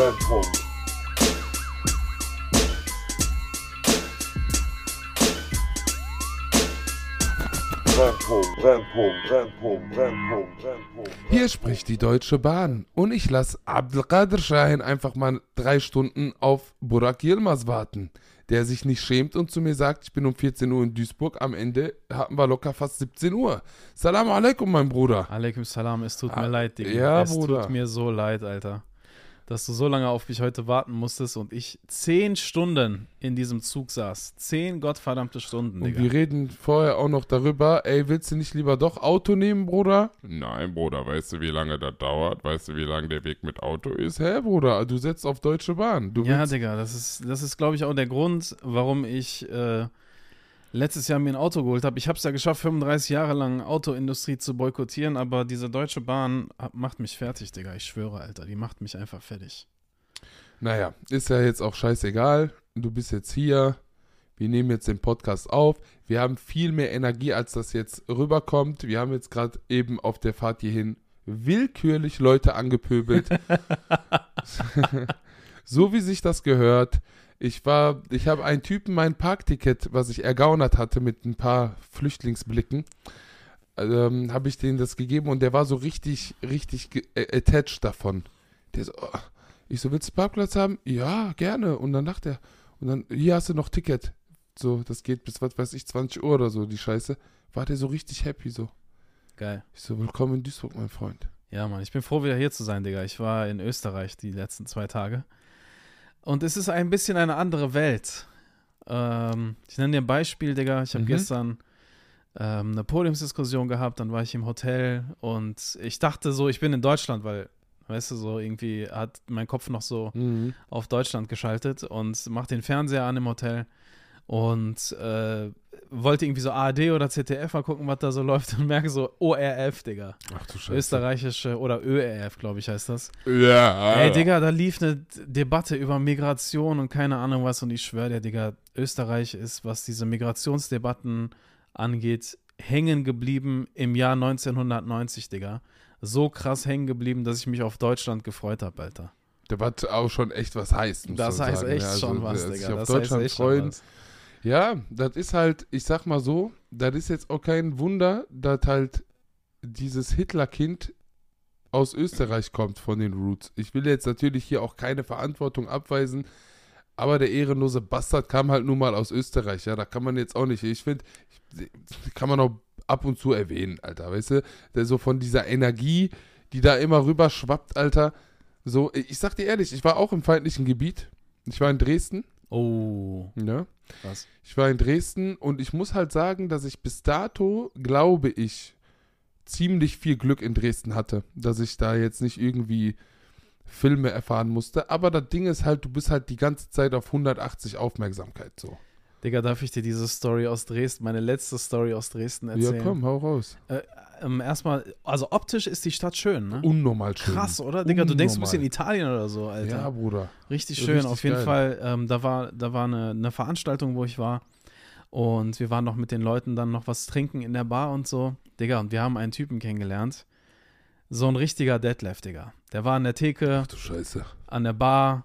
Brennpunkt. Hier spricht die Deutsche Bahn und ich lasse Abdelkader Shahin einfach mal drei Stunden auf Burak Yilmaz warten, der sich nicht schämt und zu mir sagt, ich bin um 14 Uhr in Duisburg, am Ende hatten wir locker fast 17 Uhr. Salam alaikum, mein Bruder. Alaikum Salam, es tut Ah, mir leid, Digga. ja, es Bruder. tut mir so leid, Alter. Dass du so lange auf mich heute warten musstest und ich zehn Stunden in diesem Zug saß. Zehn gottverdammte Stunden, Und Digga. wir reden vorher auch noch darüber, ey, willst du nicht lieber doch Auto nehmen, Bruder? Nein, Bruder, weißt du, wie lange das dauert? Weißt du, wie lang der Weg mit Auto ist? Hä, Bruder, du setzt auf Deutsche Bahn. Du Ja, Digga, das ist, das ist glaube ich, auch der Grund, warum ich äh, letztes Jahr mir ein Auto geholt habe. Ich habe es ja geschafft, 35 Jahre lang Autoindustrie zu boykottieren, aber diese Deutsche Bahn macht mich fertig, Digga. Ich schwöre, Alter, die macht mich einfach fertig. Naja, ist ja jetzt auch scheißegal. Du bist jetzt hier. Wir nehmen jetzt den Podcast auf. Wir haben viel mehr Energie, als das jetzt rüberkommt. Wir haben jetzt gerade eben auf der Fahrt hierhin willkürlich Leute angepöbelt. so wie sich das gehört. Ich war, ich habe einen Typen mein Parkticket, was ich ergaunert hatte mit ein paar Flüchtlingsblicken, ähm, habe ich denen das gegeben und der war so richtig, richtig äh, attached davon. Der so, oh. ich so, willst du Parkplatz haben? Ja, gerne. Und dann dachte er, und dann, hier hast du noch Ticket. So, das geht bis, was weiß ich, 20 Uhr oder so, die Scheiße. War der so richtig happy so. Geil. Ich so, willkommen in Duisburg, mein Freund. Ja, Mann, ich bin froh, wieder hier zu sein, Digga. Ich war in Österreich die letzten zwei Tage. Und es ist ein bisschen eine andere Welt. Ähm, ich nenne dir ein Beispiel, Digga. Ich habe Mhm. gestern ähm, eine Podiumsdiskussion gehabt, dann war ich im Hotel und ich dachte so, ich bin in Deutschland, weil, weißt du, so irgendwie hat mein Kopf noch so Mhm. auf Deutschland geschaltet und mach den Fernseher an im Hotel und äh, wollte irgendwie so ARD oder ZDF mal gucken, was da so läuft und merke so ORF, Digga. Ach du Scheiße. Österreichische oder ÖRF, glaube ich, heißt das. Ja. Ey, Digga, da lief eine Debatte über Migration und keine Ahnung was und ich schwöre dir, Digga, Österreich ist, was diese Migrationsdebatten angeht, hängen geblieben im Jahr 1990, Digga. So krass hängen geblieben, dass ich mich auf Deutschland gefreut habe, Alter. Der war auch schon echt was heißt. muss Das heißt sagen. echt Ja, also, schon was, sich Digga. auf Das Deutschland heißt echt freuen. schon was. Ja, das ist halt, ich sag mal so, das ist jetzt auch kein Wunder, dass halt dieses Hitlerkind aus Österreich kommt von den Roots. Ich will jetzt natürlich hier auch keine Verantwortung abweisen, aber der ehrenlose Bastard kam halt nun mal aus Österreich. Ja, da kann man jetzt auch nicht, ich finde, kann man auch ab und zu erwähnen, Alter, weißt du? Der so von dieser Energie, die da immer rüber schwappt, Alter. So, ich sag dir ehrlich, ich war auch im feindlichen Gebiet. Ich war in Dresden, Oh, ne? krass. Ich war in Dresden und ich muss halt sagen, dass ich bis dato, glaube ich, ziemlich viel Glück in Dresden hatte, dass ich da jetzt nicht irgendwie Filme erfahren musste. Aber das Ding ist halt, du bist halt die ganze Zeit auf 180 Aufmerksamkeit so. Digga, darf ich dir diese Story aus Dresden, meine letzte Story aus Dresden erzählen? Ja, komm, hau raus. Äh, ähm, erstmal, also optisch ist die Stadt schön, ne? Unnormal schön. Krass, oder? Digga, du denkst ein Unnormal. bisschen Italien oder so, Alter. Ja, Bruder. Richtig schön, Richtig auf jeden geil. Fall. Ähm, da war, da war eine, eine Veranstaltung, wo ich war. Und wir waren noch mit den Leuten dann noch was trinken in der Bar und so. Digga, und wir haben einen Typen kennengelernt. So ein richtiger Deadlift, Digga. Der war an der Theke, Ach du Scheiße. an der Bar,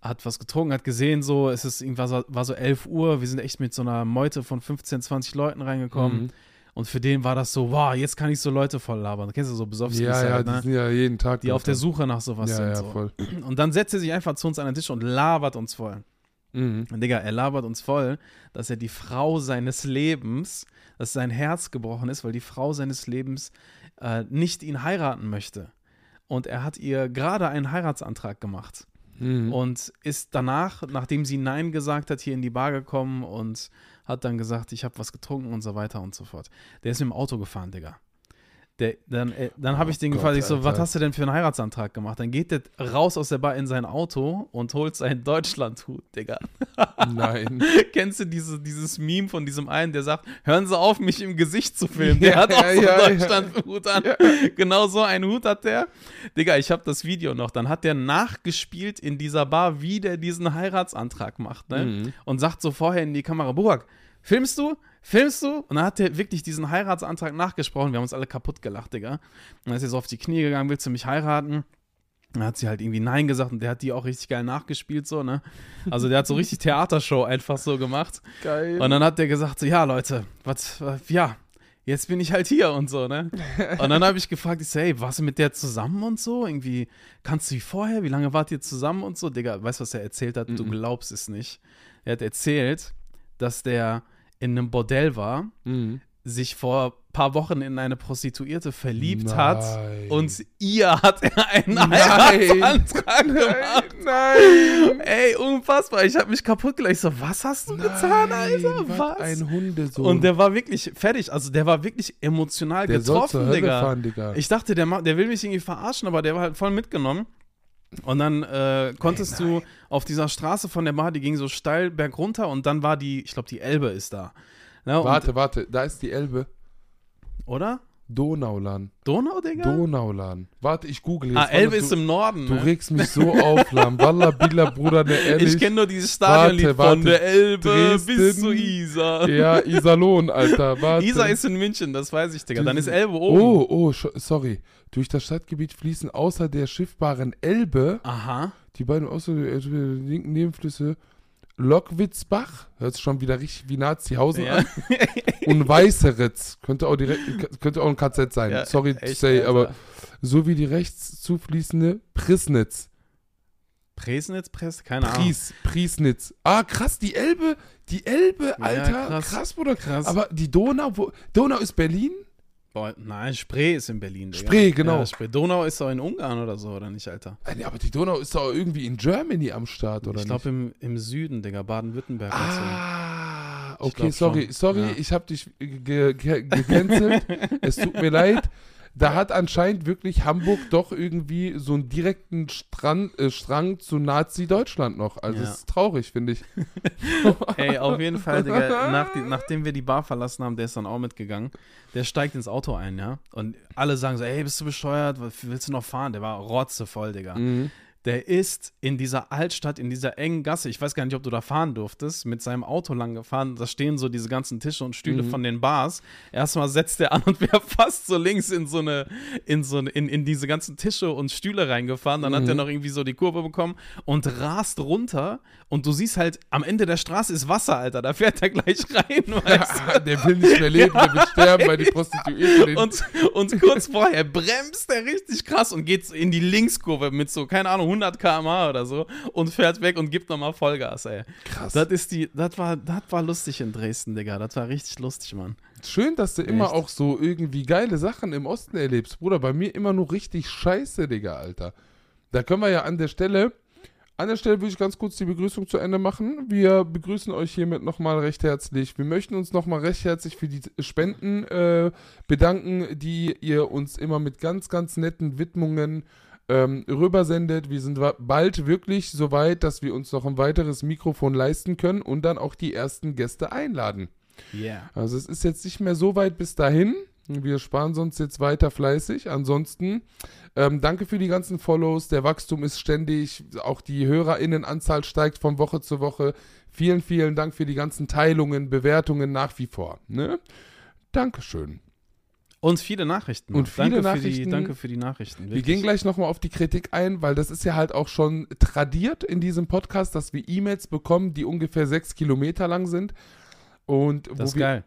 hat was getrunken, hat gesehen, so, es ist irgendwas, war so 11 Uhr. Wir sind echt mit so einer Meute von 15, 20 Leuten reingekommen. Mhm. Und für den war das so, wow, jetzt kann ich so Leute voll labern. Kennst du so Besowski? Ja, ja, halt, die ne? sind ja jeden Tag. die auf der. Suche nach sowas Ja, sind. ja, so. voll. Und dann setzt er sich einfach zu uns an den Tisch und labert uns voll. Mhm. Und Digga, er labert uns voll, dass er die Frau seines Lebens, dass sein Herz gebrochen ist, weil die Frau seines Lebens äh, nicht ihn heiraten möchte. Und er hat ihr gerade einen Heiratsantrag gemacht Mhm. und ist danach, nachdem sie Nein gesagt hat, hier in die Bar gekommen und hat dann gesagt, ich habe was getrunken und so weiter und so fort. Der ist mit dem Auto gefahren, Digga. Der, dann äh, dann habe ich Oh den Gott, gefragt, ich so, was Alter. hast du denn für einen Heiratsantrag gemacht? Dann geht der raus aus der Bar in sein Auto und holt seinen Deutschlandhut, Digga. Nein. Kennst du diese, dieses Meme von diesem einen, der sagt, hören Sie auf, mich im Gesicht zu filmen. Ja, Der hat auch ja, so ja, einen ja. Deutschlandhut an. Genau so einen Hut hat der. Digga, ich habe das Video noch. Dann hat der nachgespielt in dieser Bar, wie der diesen Heiratsantrag macht. Ne? Mhm. Und sagt so vorher in die Kamera, Burak, filmst du? Filmst du? Und dann hat der wirklich diesen Heiratsantrag nachgesprochen. Wir haben uns alle kaputt gelacht, Digga. Und dann ist er so auf die Knie gegangen, willst du mich heiraten? Dann hat sie halt irgendwie Nein gesagt und der hat die auch richtig geil nachgespielt, so, ne? Also der hat so richtig Theatershow einfach so gemacht. Geil. Und dann hat der gesagt, so, ja, Leute, was, ja, jetzt bin ich halt hier und so, ne? Und dann habe ich gefragt, ich so, hey, warst du mit der zusammen und so? Irgendwie, kannst du die vorher? Wie lange wart ihr zusammen und so? Digga, weißt du, was er erzählt hat? Du Mhm. glaubst es nicht. Er hat erzählt, dass der in einem Bordell war, Mhm. sich vor ein paar Wochen in eine Prostituierte verliebt Nein. hat und ihr hat er einen Nein. Heiratsantrag gemacht. Nein. Ey, unfassbar. Ich habe mich kaputt gelacht. Ich so, was hast du getan, Alter? was? Was? Ein Hundesohn. Und der war wirklich fertig. Also der war wirklich emotional der getroffen, Digga. fahren, Digga. Ich dachte, der, der will mich irgendwie verarschen, aber der war halt voll mitgenommen. Und dann äh, konntest du auf dieser Straße von der Bar, die ging so steil bergunter und dann war die, ich glaube, die Elbe ist da. Ja, warte, warte, da ist die Elbe. Oder? Donaulan. Donau, Digga? Donaulan. Warte, ich google jetzt. ah, Elbe Warte, ist du, im Norden. Du ne? regst mich so auf, Lam. Walla, Billa, Bruder, ne, ehrlich. Ich kenne nur dieses Stadionlied Warte, von der Elbe bis Dresden. zu Isar. Ja, Iserlohn, Alter. Warte. Isar ist in München, das weiß ich, Digga. Dann ist Elbe oben. Oh, oh, sorry. Durch das Stadtgebiet fließen außer der schiffbaren Elbe Aha. die beiden außer der linken Nebenflüsse Lockwitzbach, hört sich schon wieder richtig wie Nazihausen Ja. an, und Weißeritz, könnte auch direkt, könnte auch ein KZ sein, Ja, sorry to say, Alter. aber sowie die rechts zufließende Prisnitz, Presnitz, Press, keine Ahnung. Pries, Priesnitz. Ah, krass, die Elbe, die Elbe, Ja, Alter, krass. krass, Bruder. Krass. Aber die Donau, wo, Donau ist Berlin? Boah, nein, Spree ist in Berlin, Digga. Spree, genau. Ja, Spree. Donau ist doch in Ungarn oder so, oder nicht, Alter? Ah, nee, aber die Donau ist doch irgendwie in Germany am Start, oder ich nicht? glaube im, im Süden, Digga, Baden-Württemberg so. Ah, Ich okay, glaub sorry, schon, sorry, ja. ich habe dich ge ge gecancelt. es tut mir leid. Da hat anscheinend wirklich Hamburg doch irgendwie so einen direkten Strand, äh, Strang zu Nazi-Deutschland noch. Also Ja. das ist traurig, finde ich. Ey, auf jeden Fall, Digga, nach die, nachdem wir die Bar verlassen haben, der ist dann auch mitgegangen. Der steigt ins Auto ein, ja. Und alle sagen so, ey, bist du bescheuert? Willst du noch fahren? Der war rotzevoll, Digga. Mhm. Der ist in dieser Altstadt, in dieser engen Gasse, ich weiß gar nicht, ob du da fahren durftest, mit seinem Auto lang gefahren. Da stehen so diese ganzen Tische und Stühle Mhm. von den Bars. Erstmal setzt er an und wäre fast so links in so eine, in so eine, in, in diese ganzen Tische und Stühle reingefahren. Dann hat Mhm. er noch irgendwie so die Kurve bekommen und rast runter. Und du siehst halt, am Ende der Straße ist Wasser, Alter. Da fährt er gleich rein, du? der will nicht mehr leben, der will sterben, weil die Prostituierten Und, und kurz vorher bremst er richtig krass und geht in die Linkskurve mit so, keine Ahnung, 100 km/h oder so und fährt weg und gibt nochmal Vollgas, ey. krass. Das ist die, das war, das war lustig in Dresden, Digga. Das war richtig lustig, Mann. Schön, dass du immer Echt? auch so irgendwie geile Sachen im Osten erlebst. Bruder, bei mir immer nur richtig scheiße, Digga, Alter. Da können wir ja an der Stelle, an der Stelle würde ich ganz kurz die Begrüßung zu Ende machen. Wir begrüßen euch hiermit nochmal recht herzlich. Wir möchten uns nochmal recht herzlich für die Spenden äh, bedanken, die ihr uns immer mit ganz, ganz netten Widmungen ähm, rübersendet. Wir sind bald wirklich so weit, dass wir uns noch ein weiteres Mikrofon leisten können und dann auch die ersten Gäste einladen. Yeah. Also es ist jetzt nicht mehr so weit bis dahin. Wir sparen sonst jetzt weiter fleißig. Ansonsten ähm, danke für die ganzen Follows. Der Wachstum ist ständig. Auch die HörerInnenanzahl steigt von Woche zu Woche. Vielen, vielen Dank für die ganzen Teilungen, Bewertungen nach wie vor. Ne? Dankeschön. Und viele Nachrichten. Und viele danke Für die, Nachrichten. danke für die Nachrichten. Wir wirklich. gehen gleich nochmal auf die Kritik ein, weil das ist ja halt auch schon tradiert in diesem Podcast, dass wir E-Mails bekommen, die ungefähr sechs Kilometer lang sind. Und Das wo ist wir, geil.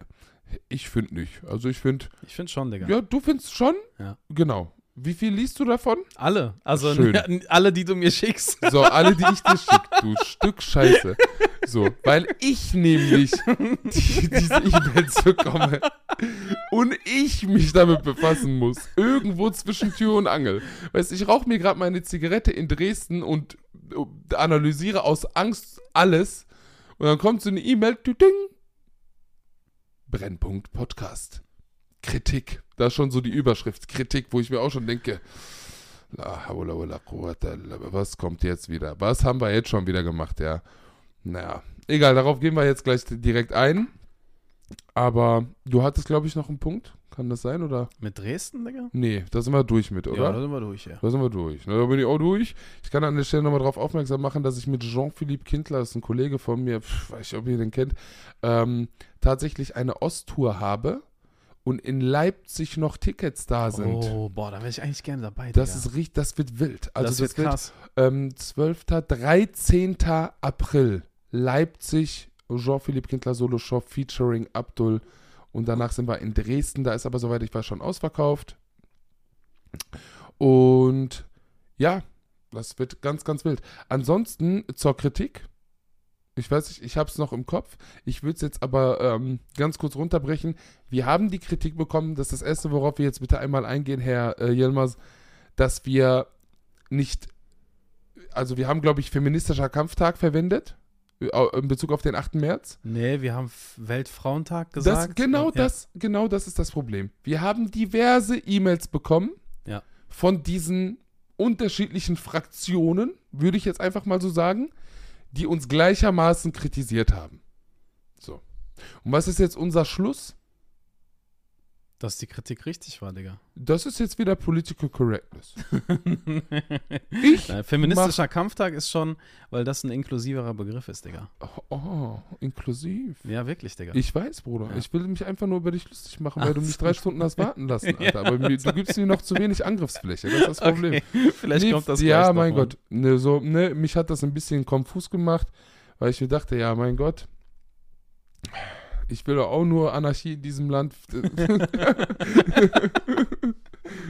Ich finde nicht. Also ich finde, Ich finde schon, Digga. Ja, du findest schon? Ja. Genau. Wie viel liest du davon? Alle. Also Schön. alle, die du mir schickst. So, alle, die ich dir schicke, du Stück Scheiße. So, weil ich nämlich die, diese E-Mails bekomme und ich mich damit befassen muss. Irgendwo zwischen Tür und Angel. Weißt du, ich rauche mir gerade meine Zigarette in Dresden und äh, analysiere aus Angst alles. Und dann kommt so eine E-Mail, ding. Brennpunkt Podcast. Kritik. Da ist schon so die Überschrift. Kritik, wo ich mir auch schon denke, was kommt jetzt wieder? Was haben wir jetzt schon wieder gemacht, ja? Naja, egal, darauf gehen wir jetzt gleich direkt ein. Aber du hattest, glaube ich, noch einen Punkt. Kann das sein, oder? Mit Dresden, Digga? Nee, da sind wir durch mit, Ja, oder? da sind wir durch, ja. Da sind wir durch. Na, da bin ich auch durch. Ich kann an der Stelle nochmal darauf aufmerksam machen, dass ich mit Jean-Philippe Kindler, das ist ein Kollege von mir, pf, weiß ich, ob ihr den kennt, ähm, tatsächlich eine Osttour habe. und in Leipzig noch Tickets da sind. Oh, boah, da wäre ich eigentlich gerne dabei. Das Digga. ist richtig, das wird wild. Also das wird krass. ähm, 12. 13. April. Leipzig, Jean-Philippe Kindler Solo Show featuring Abdul. Und danach sind wir in Dresden. Da ist aber, soweit ich weiß, schon ausverkauft. Und ja, das wird ganz, ganz wild. Ansonsten zur Kritik. Ich weiß nicht, ich habe es noch im Kopf. Ich würde es jetzt aber ähm, ganz kurz runterbrechen. Wir haben die Kritik bekommen, das ist das Erste, worauf wir jetzt bitte einmal eingehen, Herr äh, Yilmaz, dass wir nicht, also wir haben, glaube ich, feministischer Kampftag verwendet, in Bezug auf den 8. März. Nee, wir haben Weltfrauentag Das, gesagt. genau, Ja. das, genau das ist das Problem. Wir haben diverse E-Mails bekommen Ja. von diesen unterschiedlichen Fraktionen, würde ich jetzt einfach mal so sagen, die uns gleichermaßen kritisiert haben. So. Und was ist jetzt unser Schluss? Dass die Kritik richtig war, Digga. Das ist jetzt wieder Political Correctness. Ich Nein, feministischer Kampftag ist schon, weil das ein inklusiverer Begriff ist, Digga. Oh, oh, inklusiv. Ja, wirklich, Digga. Ich weiß, Bruder. Ja. Ich will mich einfach nur über dich lustig machen, weil Ach du mich drei Stunden hast warten lassen, Alter. Aber mir, du gibst mir noch zu wenig Angriffsfläche. Das ist das Problem. Okay, vielleicht Nee, kommt das Ja, mein. Gott. Ne, so, ne, mich hat das ein bisschen konfus gemacht, weil ich mir dachte, ja, mein Gott, ich will doch auch nur Anarchie in diesem Land.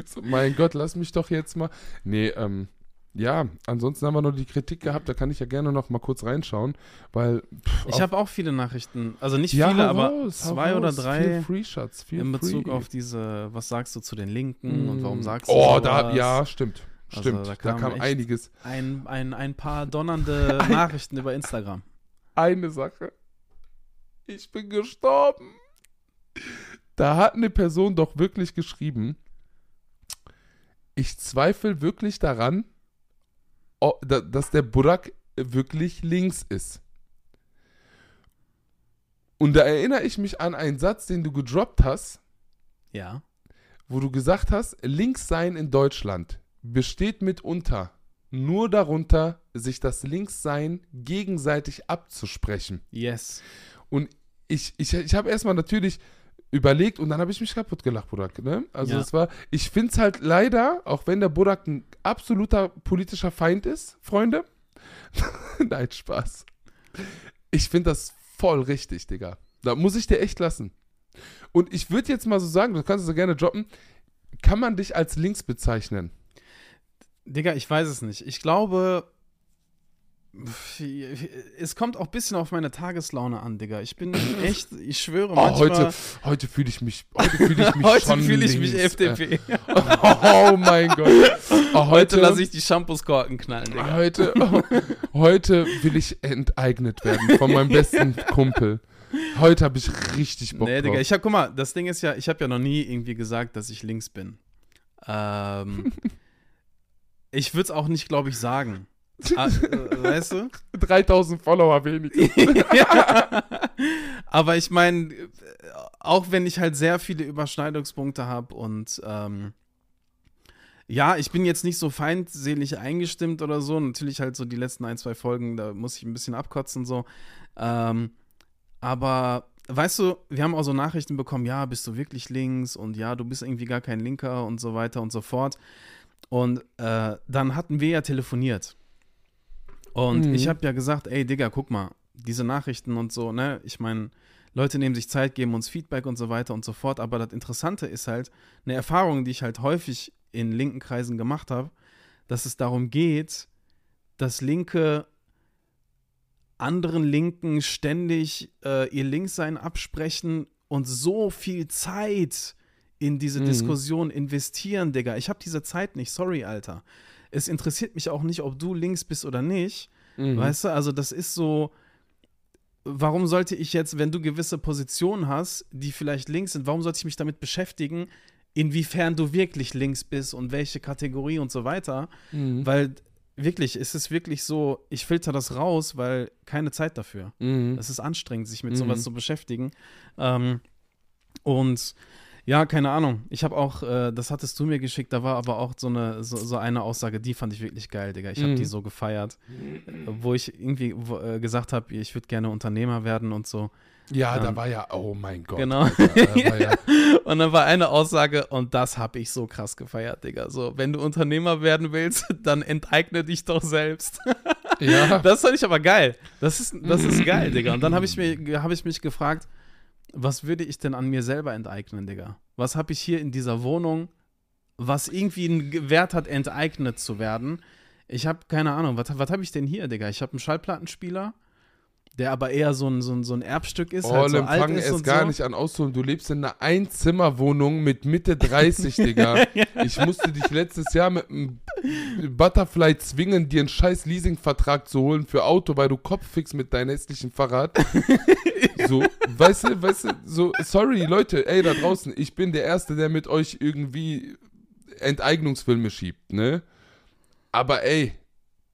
so, mein Gott, lass mich doch jetzt mal. Nee, ähm, ja, ansonsten haben wir noch die Kritik gehabt, da kann ich ja gerne noch mal kurz reinschauen, weil. pff, Ich habe auch viele Nachrichten, also nicht Ja, viele, aber raus, zwei oder drei free Shots, in Bezug free. auf diese, was sagst du zu den Linken und warum Mm. sagst du Oh, da, ja, stimmt. Also, Stimmt, da da kam kam, echt- einiges. Ein, ein, ein paar donnernde Nachrichten über Instagram. eine Sache. Ich bin gestorben. Da hat eine Person doch wirklich geschrieben, ich zweifle wirklich daran, dass der Burak wirklich links ist. Und da erinnere ich mich an einen Satz, den du gedroppt hast, Ja. wo du gesagt hast, Linkssein in Deutschland besteht mitunter nur darunter, sich das Linkssein gegenseitig abzusprechen. Yes. Und ich, ich, ich habe erstmal natürlich überlegt und dann habe ich mich kaputt gelacht, Burak. Ne? Also Ja. es war, ich finde es halt leider, auch wenn der Burak ein absoluter politischer Feind ist, Freunde. Nein, Spaß. Ich finde das voll richtig, Digga. Da muss ich dir echt lassen. Und ich würde jetzt mal so sagen, du kannst es so gerne droppen, kann man dich als links bezeichnen? Digga, ich weiß es nicht. Ich glaube, es kommt auch ein bisschen auf meine Tageslaune an, Digga. Ich bin echt, ich schwöre Oh, manchmal. heute heute fühle ich mich, heute fühle ich mich Heute fühle ich mich links, äh. FDP. Oh mein Gott. Oh, Heute lasse ich die Shampooskorken knallen, Digga. Heute, heute will ich enteignet werden von meinem besten Kumpel. Heute habe ich richtig Bock Nee, drauf. Digga, ich hab, guck mal, das Ding ist ja, ich habe ja noch nie irgendwie gesagt, dass ich links bin. Ähm, ich würde es auch nicht, glaube ich, sagen. Ah, äh, weißt du? 3000 Follower weniger. Ja. Aber ich meine, auch wenn ich halt sehr viele Überschneidungspunkte habe und ähm, ja, ich bin jetzt nicht so feindselig eingestimmt oder so. Natürlich halt so die letzten ein, zwei Folgen, da muss ich ein bisschen abkotzen so. Ähm, aber weißt du, wir haben auch so Nachrichten bekommen, ja, bist du wirklich links und ja, du bist irgendwie gar kein Linker und so weiter und so fort. Und äh, dann hatten wir ja telefoniert. Und Mhm. ich habe ja gesagt, ey Digga, guck mal, diese Nachrichten und so, ne? Ich meine, Leute nehmen sich Zeit, geben uns Feedback und so weiter und so fort. Aber das Interessante ist halt, eine Erfahrung, die ich halt häufig in linken Kreisen gemacht habe, dass es darum geht, dass Linke anderen Linken ständig äh, ihr Linkssein absprechen und so viel Zeit in diese Mhm. Diskussion investieren, Digga. Ich habe diese Zeit nicht, sorry, Alter. Es interessiert mich auch nicht, ob du links bist oder nicht. Mhm. Weißt du, also das ist so, warum sollte ich jetzt, wenn du gewisse Positionen hast, die vielleicht links sind, warum sollte ich mich damit beschäftigen, inwiefern du wirklich links bist und welche Kategorie und so weiter? Mhm. Weil wirklich, es ist wirklich so, ich filter das raus, weil keine Zeit dafür. Mhm. Es ist anstrengend, sich mit Mhm. sowas zu beschäftigen. Ähm, und Ja, keine Ahnung. Ich habe auch, äh, das hattest du mir geschickt, da war aber auch so eine, so, so eine Aussage, die fand ich wirklich geil, Digga. Ich habe Mhm. die so gefeiert, äh, wo ich irgendwie wo, äh, gesagt habe, ich würde gerne Unternehmer werden und so. Ja, da Ähm, war ja, oh mein Gott. genau. Alter, da ja, Und dann war eine Aussage, und das habe ich so krass gefeiert, Digga. So, wenn du Unternehmer werden willst, dann enteigne dich doch selbst. ja. Das fand ich aber geil. Das ist, das ist geil, Digga. Und dann habe ich, mir- hab ich mich gefragt, was würde ich denn an mir selber enteignen, Digga? Was habe ich hier in dieser Wohnung, was irgendwie einen Wert hat, enteignet zu werden? Ich habe keine Ahnung, was, was habe ich denn hier, Digga? Ich habe einen Schallplattenspieler, der aber eher so ein, so ein, so ein Erbstück ist, halt so fang es und gar so. nicht an auszuholen. Du lebst in einer Einzimmerwohnung mit Mitte 30, Digga. Ich musste dich letztes Jahr mit einem Butterfly zwingen, dir einen scheiß Leasingvertrag zu holen für Auto, weil du Kopffix mit deinem hässlichen Fahrrad. So, weißt du, weißt du, so, sorry, Leute, ey, da draußen, ich bin der Erste, der mit euch irgendwie Enteignungsfilme schiebt, ne? Aber ey,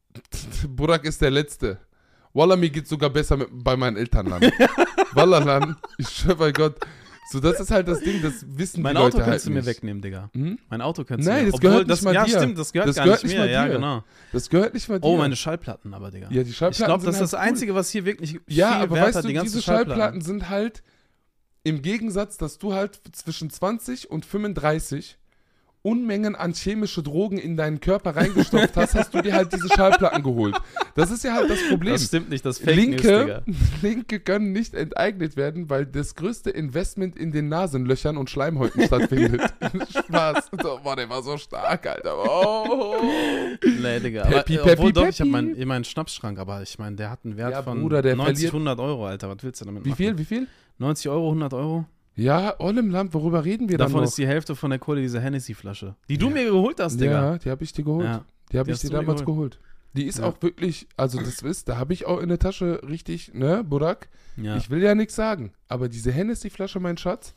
Burak ist der Letzte. Wallah, mir geht's sogar besser mit, bei meinen Eltern lang. Wallah, Lan, ich schwör bei Gott. So, das ist halt das Ding, das wissen Mein die Auto Leute halt könntest du mir nicht. wegnehmen, Digga. Hm? Mein Auto Nein, du mir das gehört das, nicht mal Ja, dir. stimmt, das gehört Das gar gehört nicht mir. mal Ja, dir. genau. Das gehört nicht mal dir. Oh, meine Schallplatten aber, Digga. Ja, die ich Schallplatten glaube, das ist das halt cool. Einzige, was hier wirklich Ja, aber Wert weißt hat, du, die diese Schallplatten. Schallplatten sind halt im Gegensatz, dass du halt zwischen 20 und 35 Unmengen an chemische Drogen in deinen Körper reingestopft hast, hast du dir halt diese Schallplatten geholt. Das ist ja halt das Problem. Das stimmt nicht, das Fake News, Linke, Digga. Linke können nicht enteignet werden, weil das größte Investment in den Nasenlöchern und Schleimhäuten stattfindet. Spaß. So, boah, der war so stark, Alter. Oh. Nee, Digga. Aber, Peppi, äh, obwohl Peppi, doch, ich habe Peppi. meinen, meinen Schnappschrank, aber ich meine, der hat einen Wert Ja, von Bruder, der 90, verliert- 100 Euro, Alter. Was willst du damit Wie machen? viel, wie viel? 90 Euro, 100 Euro? Ja, Ollem Land, worüber reden wir Davon dann ist noch? die Hälfte von der Kohle diese Hennessy-Flasche. Die du mir geholt hast, Digga. Ja, die habe ich dir geholt. Ja. Die habe ich dir damals geholt. Die ist Ja. auch wirklich, also das ist, da habe ich auch in der Tasche richtig, ne, Burak? Ja. Ich will ja nichts sagen, aber diese Hennessy-Flasche, mein Schatz,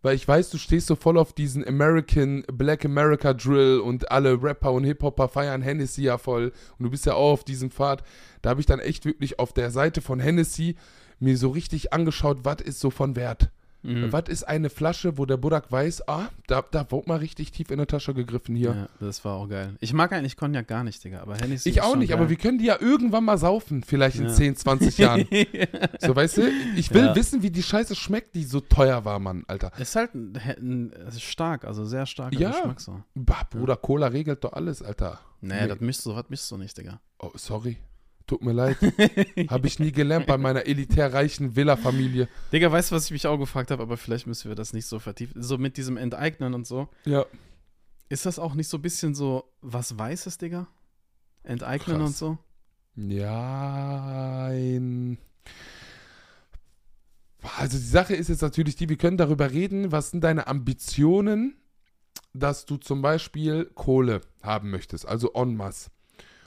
weil ich weiß, du stehst so voll auf diesen American, Black America Drill und alle Rapper und Hip-Hopper feiern Hennessy ja voll und du bist ja auch auf diesem Pfad. Da habe ich dann echt wirklich auf der Seite von Hennessy mir so richtig angeschaut, was ist so von Wert. Mhm. Was ist eine Flasche, wo der Burak weiß, ah, da, da wurde mal richtig tief in der Tasche gegriffen hier. Ja, das war auch geil. Ich mag eigentlich Cognac gar nicht, Digga, aber Hennessy Ich auch nicht, geil. aber wir können die ja irgendwann mal saufen, vielleicht in Ja. 10, 20 Jahren. so, weißt du, ich will Ja. wissen, wie die Scheiße schmeckt, die so teuer war, Mann, Alter. Ist halt ein, ein, es ist stark, also sehr starker Ja. Geschmack so. Bah, Bruder, Cola regelt doch alles, Alter. Nee, das mischst du, was mischst du nicht, Digga. Oh, sorry. Tut mir leid. Habe ich nie gelernt bei meiner elitär reichen Villa-Familie. Digga, weißt du, was ich mich auch gefragt habe, aber vielleicht müssen wir das nicht so vertiefen. So mit diesem Enteignen und so. Ja. Ist das auch nicht so ein bisschen so was Weißes, Digga? Enteignen Krass. und so? Ja, ein. Also die Sache ist jetzt natürlich die, wir können darüber reden, was sind deine Ambitionen, dass du zum Beispiel Kohle haben möchtest, also en masse.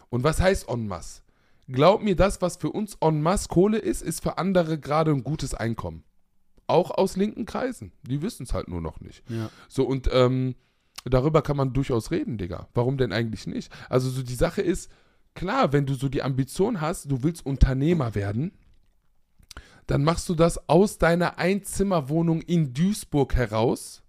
Und was heißt en masse? Glaub mir, das, was für uns en masse Kohle ist, ist für andere gerade ein gutes Einkommen. Auch aus linken Kreisen. Die wissen es halt nur noch nicht. Ja. So, und ähm, darüber kann man durchaus reden, Digga. Warum denn eigentlich nicht? Also, so die Sache ist, klar, wenn du so die Ambition hast, du willst Unternehmer werden, dann machst du das aus deiner Einzimmerwohnung in Duisburg heraus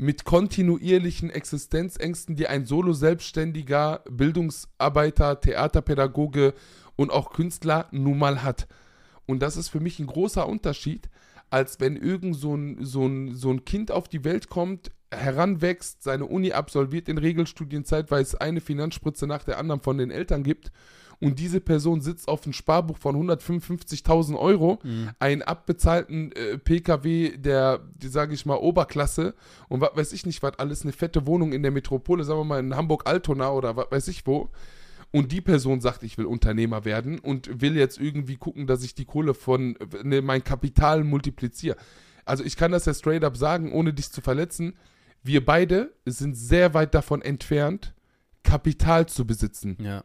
mit kontinuierlichen Existenzängsten, die ein Solo-Selbstständiger, Bildungsarbeiter, Theaterpädagoge und auch Künstler nun mal hat. Und das ist für mich ein großer Unterschied, als wenn irgend so ein, so ein, so ein Kind auf die Welt kommt, heranwächst, seine Uni absolviert in Regelstudienzeit, weil es eine Finanzspritze nach der anderen von den Eltern gibt und diese Person sitzt auf einem Sparbuch von 155.000 Euro, Mhm. einen abbezahlten äh, PKW der, die sage ich mal, Oberklasse und was weiß ich nicht, was alles, eine fette Wohnung in der Metropole, sagen wir mal in Hamburg-Altona oder was weiß ich wo. Und die Person sagt, ich will Unternehmer werden und will jetzt irgendwie gucken, dass ich die Kohle von ne, mein Kapital multipliziere. Also ich kann das ja straight up sagen, ohne dich zu verletzen. Wir beide sind sehr weit davon entfernt, Kapital zu besitzen Ja.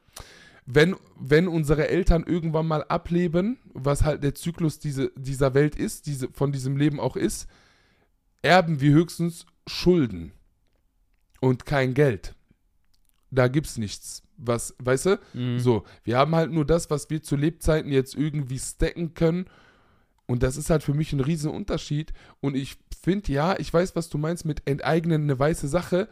Wenn, wenn unsere Eltern irgendwann mal ableben, was halt der Zyklus diese, dieser Welt ist, diese, von diesem Leben auch ist, erben wir höchstens Schulden und kein Geld. Da gibt's nichts. Was, weißt du? Mhm. So, wir haben halt nur das, was wir zu Lebzeiten jetzt irgendwie stacken können. Und das ist halt für mich ein riesen Unterschied. Und ich finde, ja, ich weiß, was du meinst mit enteignen eine weiße Sache.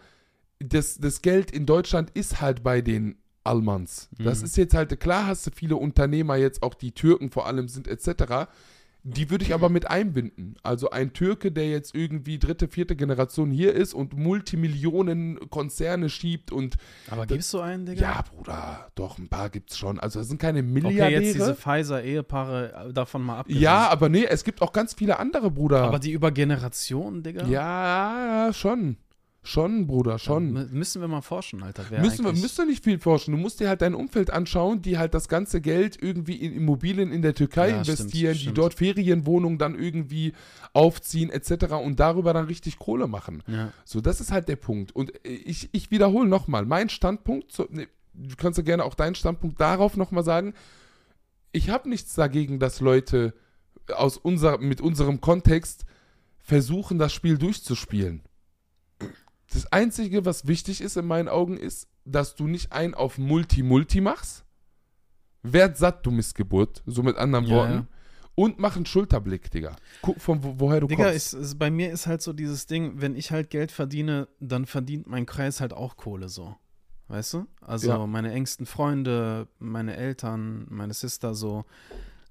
Das, das Geld in Deutschland ist halt bei den Almans. Das Mhm. ist jetzt halt, klar hast du viele Unternehmer jetzt, auch die Türken vor allem sind etc., die würde ich aber mit einbinden. Also ein Türke, der jetzt irgendwie dritte, vierte Generation hier ist und Multimillionen Konzerne schiebt und Aber gibst du einen, Digga? ja, Bruder, doch, ein paar gibt's schon. Also das sind keine Okay, Milliardäre. jetzt diese Pfizer-Ehepaare äh, davon mal abgesehen. ja, aber nee, es gibt auch ganz viele andere, Bruder. Aber die über Generationen, Digga? ja, schon. Schon, Bruder, schon. M- Müssen wir mal forschen, Alter. Müssen wir, müsst du nicht viel forschen. Du musst dir halt dein Umfeld anschauen, die halt das ganze Geld irgendwie in Immobilien in der Türkei Ja, stimmt, investieren, die stimmt. dort Ferienwohnungen dann irgendwie aufziehen, etc. und darüber dann richtig Kohle machen. Ja. So, das ist halt der Punkt. Und ich, ich wiederhole nochmal, mein Standpunkt, zu, ne, du kannst ja gerne auch deinen Standpunkt darauf nochmal sagen. Ich habe nichts dagegen, dass Leute aus unser, mit unserem Kontext versuchen, das Spiel durchzuspielen. Das Einzige, was wichtig ist in meinen Augen, ist, dass du nicht ein auf Multi-Multi machst. Werd satt, du Missgeburt, so mit anderen Ja, Worten. ja. Und mach einen Schulterblick, Digga. Guck, von wo, woher du Digga, kommst. ist, bei mir ist halt so dieses Ding, wenn ich halt Geld verdiene, dann verdient mein Kreis halt auch Kohle so. Weißt du? Also Ja. meine engsten Freunde, meine Eltern, meine Sister so.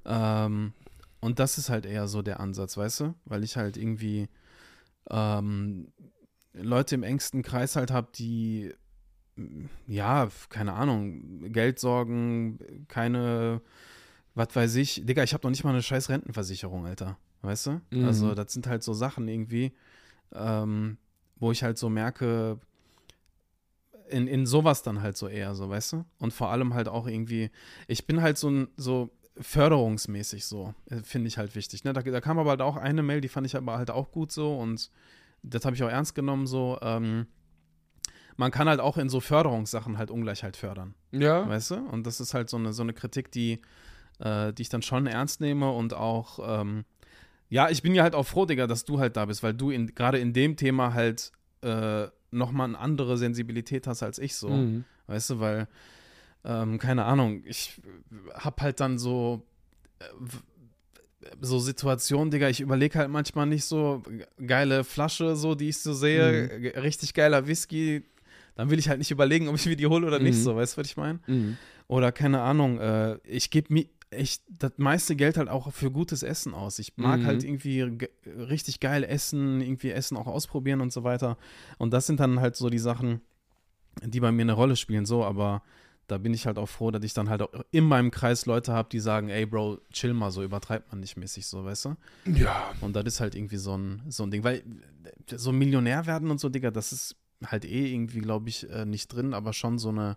Ähm, und das ist halt eher so der Ansatz, weißt du? Weil ich halt irgendwie ähm, Leute im engsten Kreis halt habe, die ja, keine Ahnung, Geld sorgen, keine, was weiß ich. Digga, ich habe noch nicht mal eine scheiß Rentenversicherung, Alter. Weißt du? Mhm. Also, das sind halt so Sachen irgendwie, ähm, wo ich halt so merke, in, in sowas dann halt so eher so, weißt du? Und vor allem halt auch irgendwie, ich bin halt so ein, so förderungsmäßig so, äh, finde ich halt wichtig. Ne? Da, da kam aber halt auch eine Mail, die fand ich aber halt auch gut so und das habe ich auch ernst genommen so. Ähm, man kann halt auch in so Förderungssachen halt Ungleichheit fördern. Ja. Weißt du? Und das ist halt so eine, so eine Kritik, die, äh, die ich dann schon ernst nehme und auch, ähm, ja, ich bin ja halt auch froh, Digga, dass du halt da bist, weil du in, gerade in dem Thema halt äh, nochmal eine andere Sensibilität hast als ich so. Mhm. Weißt du, weil, ähm, keine Ahnung, ich hab halt dann so, äh, so Situationen, Digga, ich überlege halt manchmal nicht so, ge- geile Flasche, so, die ich so sehe, Mhm. richtig geiler Whisky, dann will ich halt nicht überlegen, ob ich mir die hole oder nicht, Mhm. so, weißt du, was ich meine? Mhm. Oder keine Ahnung, äh, ich gebe mir echt das meiste Geld halt auch für gutes Essen aus. Ich mag Mhm. halt irgendwie ge richtig geil essen, irgendwie Essen auch ausprobieren und so weiter. Und das sind dann halt so die Sachen, die bei mir eine Rolle spielen, so, aber da bin ich halt auch froh, dass ich dann halt auch in meinem Kreis Leute habe, die sagen, ey Bro, chill mal, so übertreibt man nicht mäßig, so, weißt du? Ja. Und das ist halt irgendwie so ein, so ein Ding, weil äh, so Millionär werden und so, Digga, das ist halt eh irgendwie, glaube ich, äh, nicht drin, aber schon so eine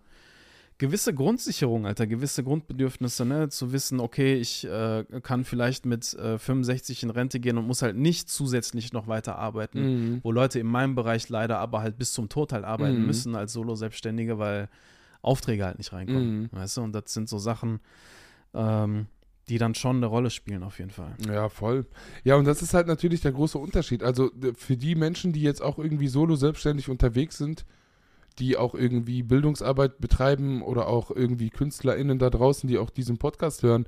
gewisse Grundsicherung, Alter, gewisse Grundbedürfnisse, ne, zu wissen, okay, ich äh, kann vielleicht mit äh, 65 in Rente gehen und muss halt nicht zusätzlich noch weiter arbeiten, Mhm. wo Leute in meinem Bereich leider aber halt bis zum Tod halt arbeiten Mhm. müssen als Solo-Selbstständige, weil Aufträge halt nicht reinkommen, Mhm. weißt du, und das sind so Sachen, ähm, die dann schon eine Rolle spielen auf jeden Fall. Ja, voll. Ja, und das ist halt natürlich der große Unterschied. Also für die Menschen, die jetzt auch irgendwie solo selbstständig unterwegs sind, die auch irgendwie Bildungsarbeit betreiben oder auch irgendwie KünstlerInnen da draußen, die auch diesen Podcast hören,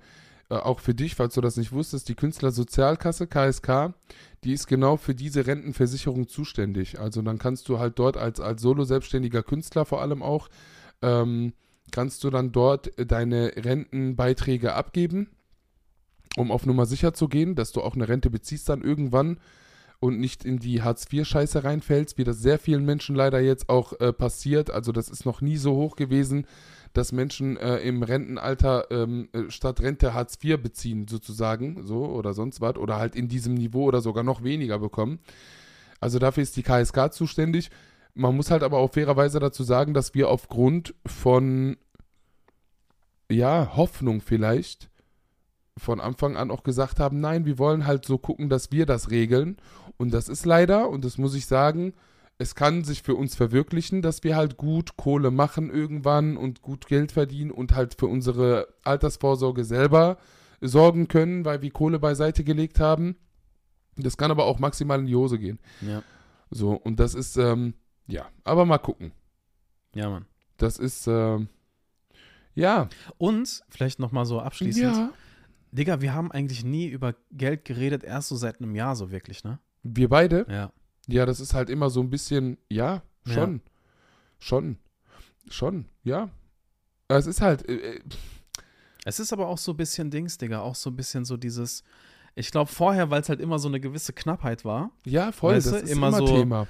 äh, auch für dich, falls du das nicht wusstest, die Künstlersozialkasse, KSK, die ist genau für diese Rentenversicherung zuständig. Also dann kannst du halt dort als, als solo-selbstständiger Künstler vor allem auch, ähm, kannst du dann dort äh, deine Rentenbeiträge abgeben um auf Nummer sicher zu gehen, dass du auch eine Rente beziehst dann irgendwann und nicht in die Hartz-IV-Scheiße reinfällst, wie das sehr vielen Menschen leider jetzt auch äh, passiert. Also das ist noch nie so hoch gewesen, dass Menschen äh, im Rentenalter ähm, äh, statt Rente Hartz IV beziehen, sozusagen, so oder sonst was, oder halt in diesem Niveau oder sogar noch weniger bekommen. Also dafür ist die KSK zuständig. Man muss halt aber auch fairerweise dazu sagen, dass wir aufgrund von ja, Hoffnung vielleicht von Anfang an auch gesagt haben, nein, wir wollen halt so gucken, dass wir das regeln. Und das ist leider, und das muss ich sagen, es kann sich für uns verwirklichen, dass wir halt gut Kohle machen irgendwann und gut Geld verdienen und halt für unsere Altersvorsorge selber sorgen können, weil wir Kohle beiseite gelegt haben. Das kann aber auch maximal in die Hose gehen. Ja, So, und das ist, ähm, ja, aber mal gucken. ja, Mann. Das ist, ähm, ja. Und vielleicht noch mal so abschließend, Ja. Digga, wir haben eigentlich nie über Geld geredet, erst so seit einem Jahr so wirklich, ne? Wir beide? Ja. Ja, das ist halt immer so ein bisschen, ja, schon. Schon. Schon, ja. Es ist halt, äh, äh, Es ist aber auch so ein bisschen Dings, Digga, auch so ein bisschen so dieses, ich glaube vorher, weil es halt immer so eine gewisse Knappheit war, ja, voll, das du, ist immer immer, so- Thema.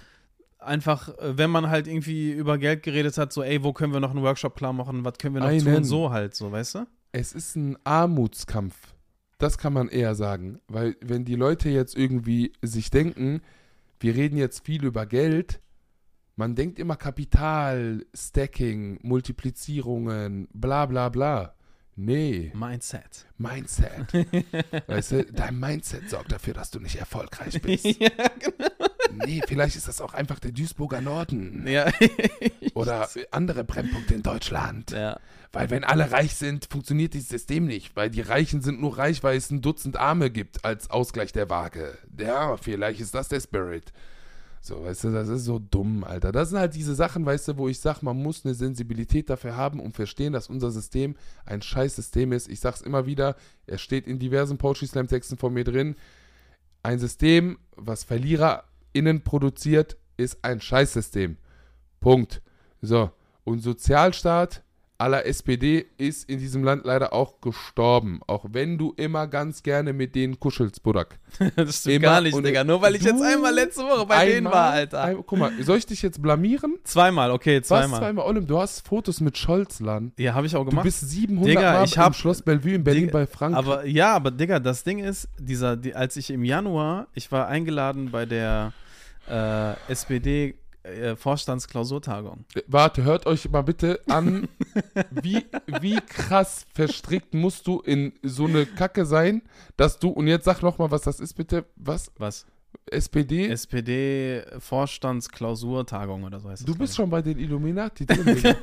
Einfach, äh, wenn man halt irgendwie über Geld geredet hat, so, ey, wo können wir noch einen Workshop klar machen, was können wir noch tun, Einen. so halt, so, weißt du? Es ist ein Armutskampf. Das kann man eher sagen. Weil wenn die Leute jetzt irgendwie sich denken, wir reden jetzt viel über Geld, man denkt immer Kapital, Stacking, Multiplizierungen, bla bla bla. Nee, Mindset. Mindset. weißt du, dein Mindset sorgt dafür, dass du nicht erfolgreich bist. ja, genau. Nee, vielleicht ist das auch einfach der Duisburger Norden Ja. oder andere Brennpunkte in Deutschland. ja. Weil wenn alle reich sind, funktioniert dieses System nicht. Weil die Reichen sind nur reich, weil es ein Dutzend Arme gibt als Ausgleich der Waage. Ja, vielleicht ist das der Spirit. So, weißt du, das ist so dumm, Alter. Das sind halt diese Sachen, weißt du, wo ich sag, man muss eine Sensibilität dafür haben und verstehen, dass unser System ein scheiß System ist. Ich sag's immer wieder, es steht in diversen Poetry Slam Texten von mir drin. Ein System, was VerliererInnen produziert, ist ein Scheißsystem. Punkt. So. Und Sozialstaat aller SPD ist in diesem Land leider auch gestorben. Auch wenn du immer ganz gerne mit denen kuschelst, Budak. Das stimmt Immer gar nicht, und Digga. Nur weil ich du jetzt einmal letzte Woche bei denen Einmal- war, Alter. Ein, guck mal, soll ich dich jetzt blamieren? zweimal, okay, Was zweimal. zweimal? Olim, du hast Fotos mit Scholz, Lan. Ja, habe ich auch Du gemacht. bist 700 Digga, Mal ich hab- im Schloss Bellevue in Berlin Digga, bei Frank. Aber ja, aber Digga, das Ding ist, dieser, die, als ich im Januar, ich war eingeladen bei der äh, SPD äh, Vorstandsklausurtagung. Äh, Warte, hört euch mal bitte an, wie, wie krass verstrickt musst du in so eine Kacke sein, dass du, und jetzt sag noch mal, was das ist bitte, was? Was? SPD? SPD Vorstandsklausurtagung oder so heißt das. du bist schon bei den Illuminati drin, ich.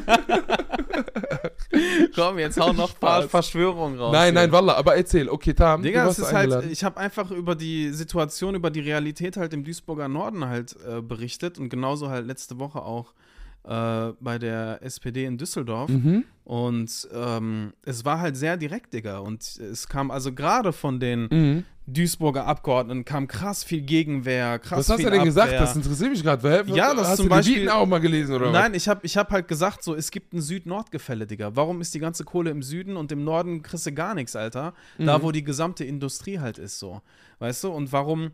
Komm, jetzt hau noch ein paar. Verschwörungen raus. Nein, hier. nein, Wallah, aber erzähl, okay, Tam, Digga, du es warst ist halt, ich habe einfach über die Situation, über die Realität halt im Duisburger Norden halt äh, berichtet und genauso halt letzte Woche auch äh, bei der SPD in Düsseldorf. mhm. Und ähm, es war halt sehr direkt, Digga. Und es kam also gerade von den Mhm. Duisburger Abgeordneten kam krass viel Gegenwehr, krass Was hast viel du denn gesagt? Abwehr. Das interessiert mich gerade. Ja, das hast zum du Beispiel- Bieten auch mal gelesen, oder Nein, ich habe ich hab halt gesagt, so, es gibt ein Süd-Nord-Gefälle, Digga. Warum ist die ganze Kohle im Süden und im Norden kriegst du gar nichts, Alter? Da, Mhm. wo die gesamte Industrie halt ist, so. Weißt du? Und warum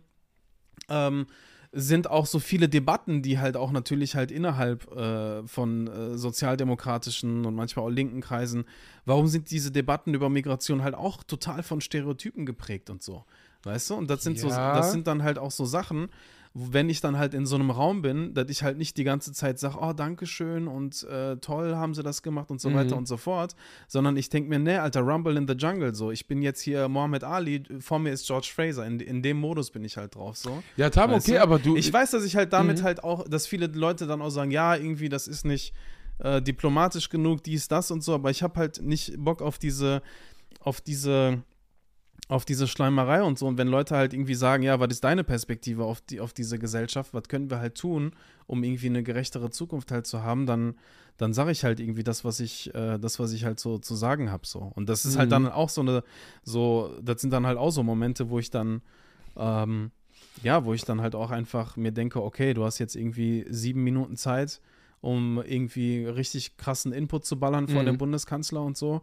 ähm, sind auch so viele Debatten, die halt auch natürlich halt innerhalb äh, von äh, sozialdemokratischen und manchmal auch linken Kreisen, warum sind diese Debatten über Migration halt auch total von Stereotypen geprägt und so? Weißt du? Und das sind so, Ja. das sind dann halt auch so Sachen, wenn ich dann halt in so einem Raum bin, dass ich halt nicht die ganze Zeit sage, oh, Dankeschön und äh, toll haben sie das gemacht und so Mhm. weiter und so fort, sondern ich denke mir, nee, Alter, Rumble in the Jungle, so, ich bin jetzt hier Mohammed Ali, vor mir ist George Fraser, in, in dem Modus bin ich halt drauf, so. Ja, Tam, okay, du? aber du. Ich weiß, dass ich halt damit Mhm. halt auch, dass viele Leute dann auch sagen, ja, irgendwie, das ist nicht äh, diplomatisch genug, dies, das und so, aber ich habe halt nicht Bock auf diese, auf diese, auf diese Schleimerei und so. Und wenn Leute halt irgendwie sagen, ja, was ist deine Perspektive auf, die, auf diese Gesellschaft, was können wir halt tun, um irgendwie eine gerechtere Zukunft halt zu haben, dann, dann sage ich halt irgendwie das, was ich, äh, das, was ich halt so zu sagen habe. So. Und das ist halt Mhm. dann auch so eine, so, das sind dann halt auch so Momente, wo ich dann, ähm, ja, wo ich dann halt auch einfach mir denke, okay, du hast jetzt irgendwie sieben Minuten Zeit, um irgendwie richtig krassen Input zu ballern vor Mhm. dem Bundeskanzler und so.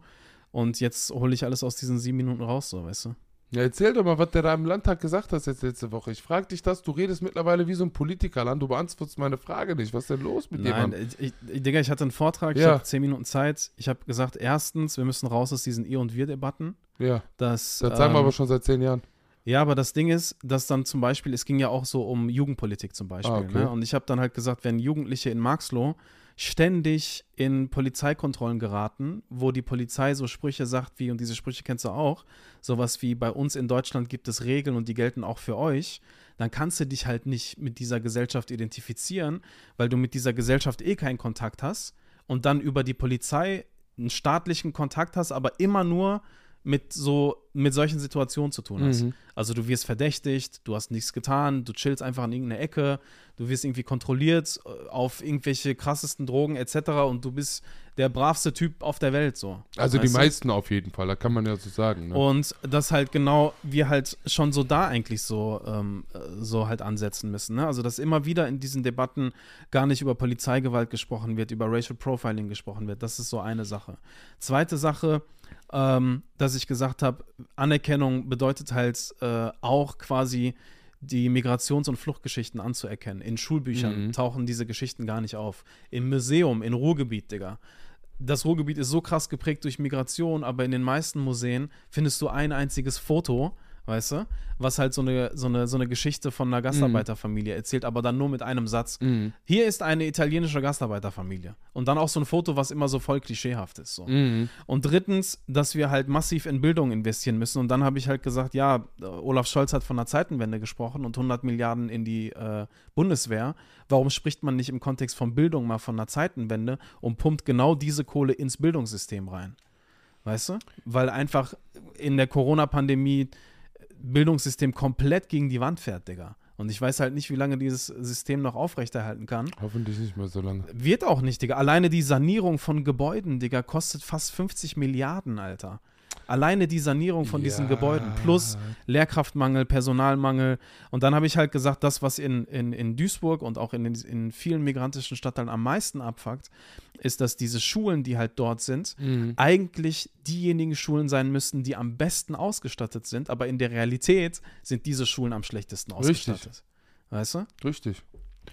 Und jetzt hole ich alles aus diesen sieben Minuten raus, so, weißt du? Ja, erzähl doch mal, was der da im Landtag gesagt hat jetzt letzte Woche. Ich frage dich das, du redest mittlerweile wie so ein Politiker, Land, du beantwortest meine Frage nicht. Was ist denn los mit dir, Nein, Mann? ich, ich, Digga, ich hatte einen Vortrag, ich Ja. habe zehn Minuten Zeit. Ich habe gesagt, erstens, wir müssen raus aus diesen Ihr- und Wir-Debatten. Ja, Das, das sagen wir ähm, aber schon seit zehn Jahren. Ja, aber das Ding ist, dass dann zum Beispiel, es ging ja auch so um Jugendpolitik zum Beispiel. Ah, okay. ne? Und ich habe dann halt gesagt, wenn Jugendliche in Marxloh ständig in Polizeikontrollen geraten, wo die Polizei so Sprüche sagt wie, und diese Sprüche kennst du auch, sowas wie bei uns in Deutschland gibt es Regeln und die gelten auch für euch, dann kannst du dich halt nicht mit dieser Gesellschaft identifizieren, weil du mit dieser Gesellschaft eh keinen Kontakt hast und dann über die Polizei einen staatlichen Kontakt hast, aber immer nur mit so mit solchen Situationen zu tun hast. Mhm. Also du wirst verdächtigt, du hast nichts getan, du chillst einfach in irgendeiner Ecke, du wirst irgendwie kontrolliert äh, auf irgendwelche krassesten Drogen etc. und du bist der bravste Typ auf der Welt so. Also die du? meisten auf jeden Fall, da kann man ja so sagen. Ne? Und das halt genau, wir halt schon so da eigentlich so, ähm, äh, so halt ansetzen müssen. Ne? Also, dass immer wieder in diesen Debatten gar nicht über Polizeigewalt gesprochen wird, über Racial Profiling gesprochen wird. Das ist so eine Sache. Zweite Sache, ähm, dass ich gesagt habe, Anerkennung bedeutet halt äh, auch quasi die Migrations- und Fluchtgeschichten anzuerkennen. In Schulbüchern Mhm. tauchen diese Geschichten gar nicht auf. Im Museum, in Ruhrgebiet, Digga das Ruhrgebiet ist so krass geprägt durch Migration, aber in den meisten Museen findest du ein einziges Foto, weißt du, was halt so eine, so eine, so eine Geschichte von einer Gastarbeiterfamilie erzählt, aber dann nur mit einem Satz. Mhm. Hier ist eine italienische Gastarbeiterfamilie. Und dann auch so ein Foto, was immer so voll klischeehaft ist. So. Mhm. Und drittens, dass wir halt massiv in Bildung investieren müssen. Und dann habe ich halt gesagt, ja, Olaf Scholz hat von der Zeitenwende gesprochen und 100 Milliarden in die äh, Bundeswehr. Warum spricht man nicht im Kontext von Bildung mal von einer Zeitenwende und pumpt genau diese Kohle ins Bildungssystem rein? Weißt du? Weil einfach in der Corona-Pandemie Bildungssystem komplett gegen die Wand fährt, Digga. Und ich weiß halt nicht, wie lange dieses System noch aufrechterhalten kann. Hoffentlich nicht mehr so lange. Wird auch nicht, Digga. Alleine die Sanierung von Gebäuden, Digga, kostet fast 50 Milliarden, Alter. Alleine die Sanierung von diesen Ja. Gebäuden plus Lehrkraftmangel, Personalmangel. Und dann habe ich halt gesagt, das, was in, in, in Duisburg und auch in, in vielen migrantischen Stadtteilen am meisten abfuckt, ist, dass diese Schulen, die halt dort sind, Mhm. eigentlich diejenigen Schulen sein müssten, die am besten ausgestattet sind. Aber in der Realität sind diese Schulen am schlechtesten Richtig. ausgestattet. Weißt du? Richtig.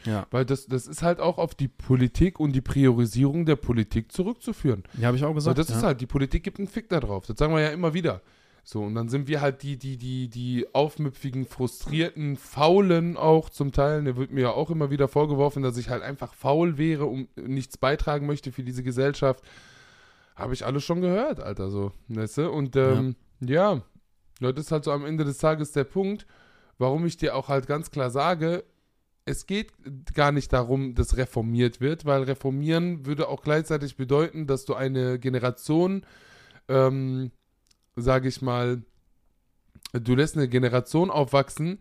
Ja. Weil das, das ist halt auch auf die Politik und die Priorisierung der Politik zurückzuführen. Ja, habe ich auch gesagt. das ja. ist halt, die Politik gibt einen Fick da drauf. Das sagen wir ja immer wieder. So, und dann sind wir halt die, die, die, die aufmüpfigen, frustrierten, faulen auch zum Teil. Da wird mir ja auch immer wieder vorgeworfen, dass ich halt einfach faul wäre und nichts beitragen möchte für diese Gesellschaft. Habe ich alles schon gehört, Alter, so. Weißt du? Und ähm, ja. ja, das ist halt so am Ende des Tages der Punkt, warum ich dir auch halt ganz klar sage, es geht gar nicht darum, dass reformiert wird, weil reformieren würde auch gleichzeitig bedeuten, dass du eine Generation, ähm, sage ich mal, du lässt eine Generation aufwachsen,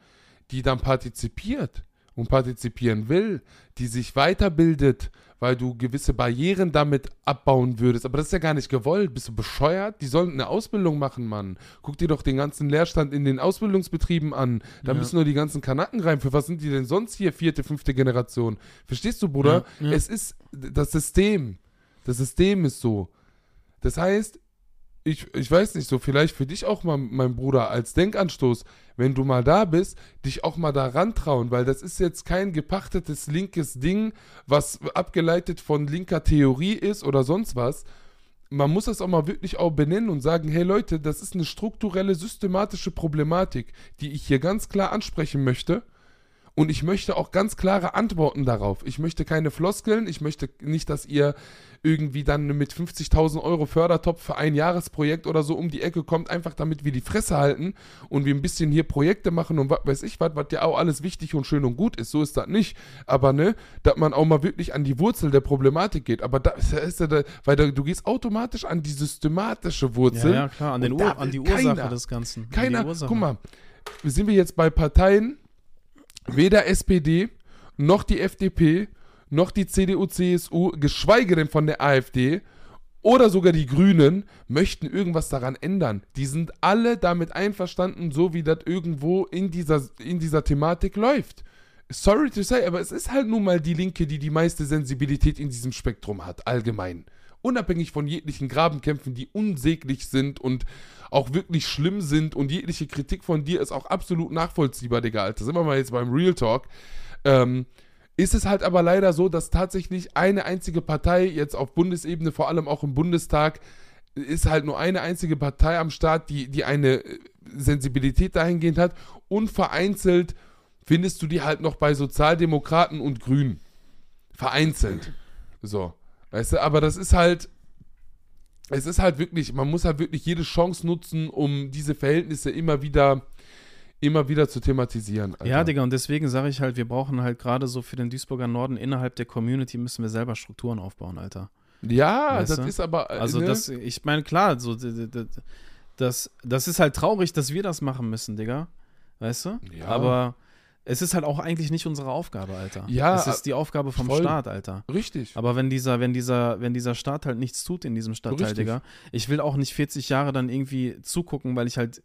die dann partizipiert und partizipieren will, die sich weiterbildet, weil du gewisse Barrieren damit abbauen würdest. Aber das ist ja gar nicht gewollt. Bist du bescheuert? Die sollen eine Ausbildung machen, Mann. Guck dir doch den ganzen Leerstand in den Ausbildungsbetrieben an. Da Ja. müssen nur die ganzen Kanaken rein. Für was sind die denn sonst hier? Vierte, fünfte Generation. Verstehst du, Bruder? Ja, ja. Es ist das System. Das System ist so. Das heißt, ich, ich weiß nicht so, vielleicht für dich auch mal, mein Bruder, als Denkanstoß, wenn du mal da bist, dich auch mal da rantrauen, weil das ist jetzt kein gepachtetes linkes Ding, was abgeleitet von linker Theorie ist oder sonst was. Man muss das auch mal wirklich auch benennen und sagen, hey Leute, das ist eine strukturelle, systematische Problematik, die ich hier ganz klar ansprechen möchte. Und ich möchte auch ganz klare Antworten darauf. Ich möchte keine Floskeln. Ich möchte nicht, dass ihr irgendwie dann mit 50.000 Euro Fördertopf für ein Jahresprojekt oder so um die Ecke kommt, einfach damit wir die Fresse halten und wir ein bisschen hier Projekte machen und was weiß ich was, was ja auch alles wichtig und schön und gut ist. So ist das nicht. Aber ne, dass man auch mal wirklich an die Wurzel der Problematik geht. Aber da ist, ja da, weil da, du gehst automatisch an die systematische Ja, Wurzel. ja, klar, an, den Ur an die Ursache keiner- des Ganzen. An Keiner, guck mal, sind wir jetzt bei Parteien, weder SPD, noch die FDP, noch die CDU, CSU, geschweige denn von der AfD oder sogar die Grünen möchten irgendwas daran ändern. Die sind alle damit einverstanden, so wie das irgendwo in dieser, in dieser Thematik läuft. Sorry to say, aber es ist halt nun mal die Linke, die die meiste Sensibilität in diesem Spektrum hat, allgemein. Unabhängig von jeglichen Grabenkämpfen, die unsäglich sind und auch wirklich schlimm sind und jegliche Kritik von dir ist auch absolut nachvollziehbar, Digga, Alter. Sind wir mal jetzt beim Real Talk. Ähm, ist es halt aber leider so, dass tatsächlich eine einzige Partei jetzt auf Bundesebene, vor allem auch im Bundestag, ist halt nur eine einzige Partei am Start, die, die eine äh, Sensibilität dahingehend hat und vereinzelt findest du die halt noch bei Sozialdemokraten und Grünen. Vereinzelt. So. Weißt du, aber das ist halt, es ist halt wirklich, man muss halt wirklich jede Chance nutzen, um diese Verhältnisse immer wieder, immer wieder zu thematisieren. Alter. Ja, Digga, und deswegen sage ich halt, wir brauchen halt gerade so für den Duisburger Norden innerhalb der Community müssen wir selber Strukturen aufbauen, Alter. Ja, Weißt das du? ist aber. äh, Also ne? das, ich meine, klar, so das, das ist halt traurig, dass wir das machen müssen, Digga. Weißt du? Ja. Aber es ist halt auch eigentlich nicht unsere Aufgabe, Alter. Ja, Es ist die Aufgabe vom voll. Staat, Alter. Richtig. Aber wenn dieser, wenn dieser, wenn dieser Staat halt nichts tut in diesem Stadtteil, Richtig. Digga, ich will auch nicht 40 Jahre dann irgendwie zugucken, weil ich halt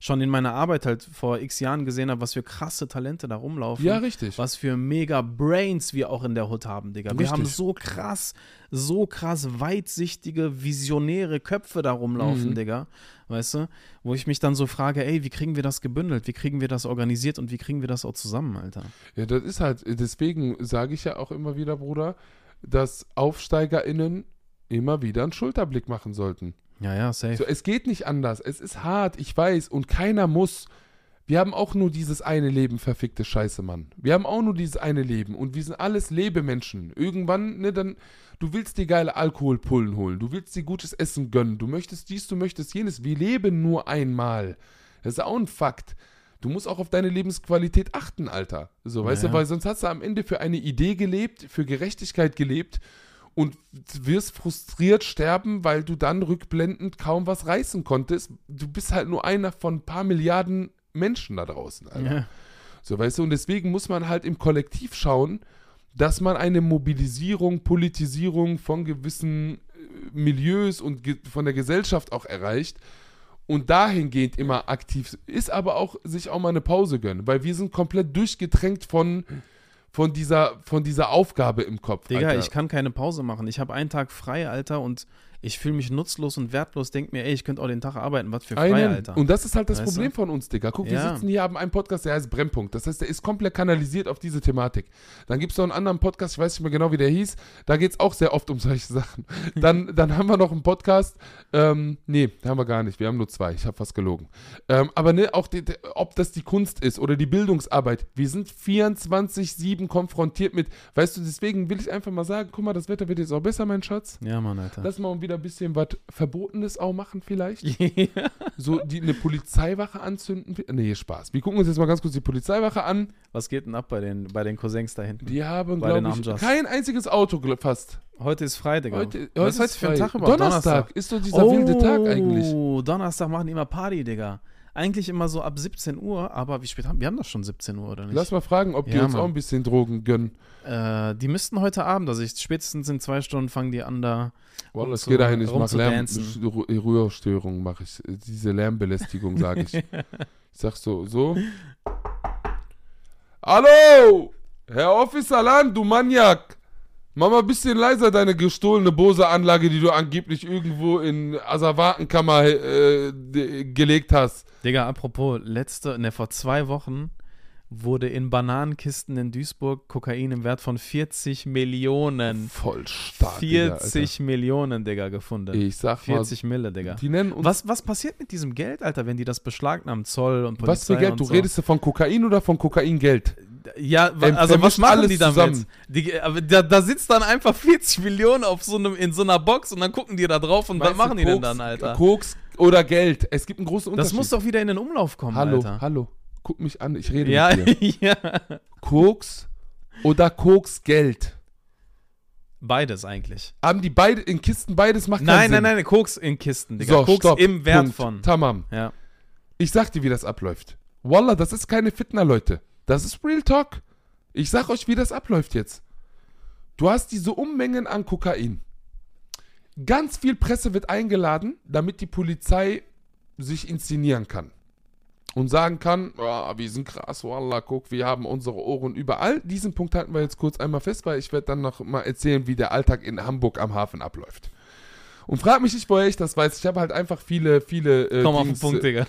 schon in meiner Arbeit halt vor x Jahren gesehen habe, was für krasse Talente da rumlaufen. ja, richtig. Was für mega Brains wir auch in der Hut haben, Digga. Wir Richtig. haben so krass, so krass weitsichtige, visionäre Köpfe da rumlaufen, Mhm. Digga. Weißt du? Wo ich mich dann so frage, ey, wie kriegen wir das gebündelt? Wie kriegen wir das organisiert und wie kriegen wir das auch zusammen, Alter? Ja, das ist halt, deswegen sage ich ja auch immer wieder, Bruder, dass AufsteigerInnen immer wieder einen Schulterblick machen sollten. Ja, ja, safe. So, es geht nicht anders. Es ist hart, ich weiß, und keiner muss. Wir haben auch nur dieses eine Leben, verfickte Scheiße, Mann. Wir haben auch nur dieses eine Leben und wir sind alles Lebemenschen. Irgendwann, ne, dann, du willst dir geile Alkoholpullen holen, du willst dir gutes Essen gönnen, du möchtest dies, du möchtest jenes. Wir leben nur einmal. Das ist auch ein Fakt. Du musst auch auf deine Lebensqualität achten, Alter. So, weißt du, weil sonst hast du am Ende für eine Idee gelebt, für Gerechtigkeit gelebt und wirst frustriert sterben, weil du dann rückblendend kaum was reißen konntest. Du bist halt nur einer von ein paar Milliarden Menschen da draußen, Alter. Ja. So, weißt du, und deswegen muss man halt im Kollektiv schauen, dass man eine Mobilisierung, Politisierung von gewissen äh, Milieus und von der Gesellschaft auch erreicht und dahingehend immer aktiv ist, aber auch sich auch mal eine Pause gönnen, weil wir sind komplett durchgetränkt von, von, dieser, von dieser Aufgabe im Kopf. Digga, Alter. ich kann keine Pause machen. Ich habe einen Tag frei, Alter, und ich fühle mich nutzlos und wertlos. Denk mir, ey, ich könnte auch den Tag arbeiten. Was für frei, Einen. Alter. Und das ist halt das Weißt Problem du? von uns, Digga. Guck, wir Ja. sitzen hier, haben einen Podcast, der heißt Brennpunkt. Das heißt, der ist komplett kanalisiert auf diese Thematik. Dann gibt es noch einen anderen Podcast, ich weiß nicht mehr genau, wie der hieß. Da geht es auch sehr oft um solche Sachen. Dann, dann haben wir noch einen Podcast. Ähm, nee, haben wir gar nicht. Wir haben nur zwei. Ich habe fast gelogen. Ähm, aber ne, auch die, ob das die Kunst ist oder die Bildungsarbeit. Wir sind 24-7 konfrontiert mit, weißt du, deswegen will ich einfach mal sagen, guck mal, das Wetter wird jetzt auch besser, mein Schatz. ja, Mann, Alter. Lass mal wieder ein bisschen was Verbotenes auch machen vielleicht so die eine Polizeiwache anzünden. Nee, Spaß. Wir gucken uns jetzt mal ganz kurz die Polizeiwache an. Was geht denn ab bei den, bei den Cousins da hinten? Die haben, glaube ich, kein einziges Auto fast. Heute ist Freitag. Heute, Was ist heute für ein. Tag überhaupt? Donnerstag. Ist doch dieser wilde Tag eigentlich. Oh, Donnerstag machen die immer Party, Digga. Eigentlich immer so ab 17 Uhr, aber wie spät haben wir? haben doch schon 17 Uhr, oder nicht? Lass mal fragen, ob die Ja, uns Mann. auch ein bisschen Drogen gönnen. Äh, die müssten heute Abend, also ich, spätestens in zwei Stunden fangen die an da. Wallah, es zu- geht dahin, ich mache Lärm. Ru- Rührstörung mache ich. Diese Lärmbelästigung sage ich. Ich sag so, so. Hallo! Herr Officer Land, du Maniak! Mach mal ein bisschen leiser deine gestohlene Bose-Anlage, die du angeblich irgendwo in Asservatenkammer äh, gelegt hast. Digga, apropos, letzte, ne, vor zwei Wochen wurde in Bananenkisten in Duisburg Kokain im Wert von 40 Millionen. Voll stark. Digga, 40 Millionen, Digga, gefunden. Ich sag mal, 40 Mille, Digga. die nennen uns. Was, was passiert mit diesem Geld, Alter, wenn die das beschlagnahmen? Zoll und Polizei was für Geld? Du so? redest du von Kokain oder von Kokaingeld? Ja, also was machen die damit? zusammen. Die, aber da, da sitzt dann einfach 40 Millionen auf so einem, in so einer Box und dann gucken die da drauf und was du, machen die denn Koks- dann, Alter? Koks oder Geld. Es gibt einen großen Unterschied. Das muss doch wieder in den Umlauf kommen, Hallo, Alter. hallo. Guck mich an, ich rede Ja, mit dir. ja. Koks oder Koksgeld? Beides eigentlich. Haben die beide in Kisten beides macht Nein, keinen nein, Sinn. nein, Koks in Kisten, Digga. So, Koks stopp. im Wert Punkt. von. Tamam. Ja. Ich sag dir, wie das abläuft. Wallah, das ist keine Fitner, Leute. Das ist Real Talk. Ich sag euch, wie das abläuft jetzt. Du hast diese Unmengen an Kokain. Ganz viel Presse wird eingeladen, damit die Polizei sich inszenieren kann. Und sagen kann, "Ah, wir sind krass, Wallah, guck, wir haben unsere Ohren überall. Diesen Punkt halten wir jetzt kurz einmal fest, weil ich werde dann noch mal erzählen, wie der Alltag in Hamburg am Hafen abläuft. Und frag mich nicht, woher ich das weiß. Ich habe halt einfach viele, viele. Äh, Komm auf den Dings, Punkt, Digga.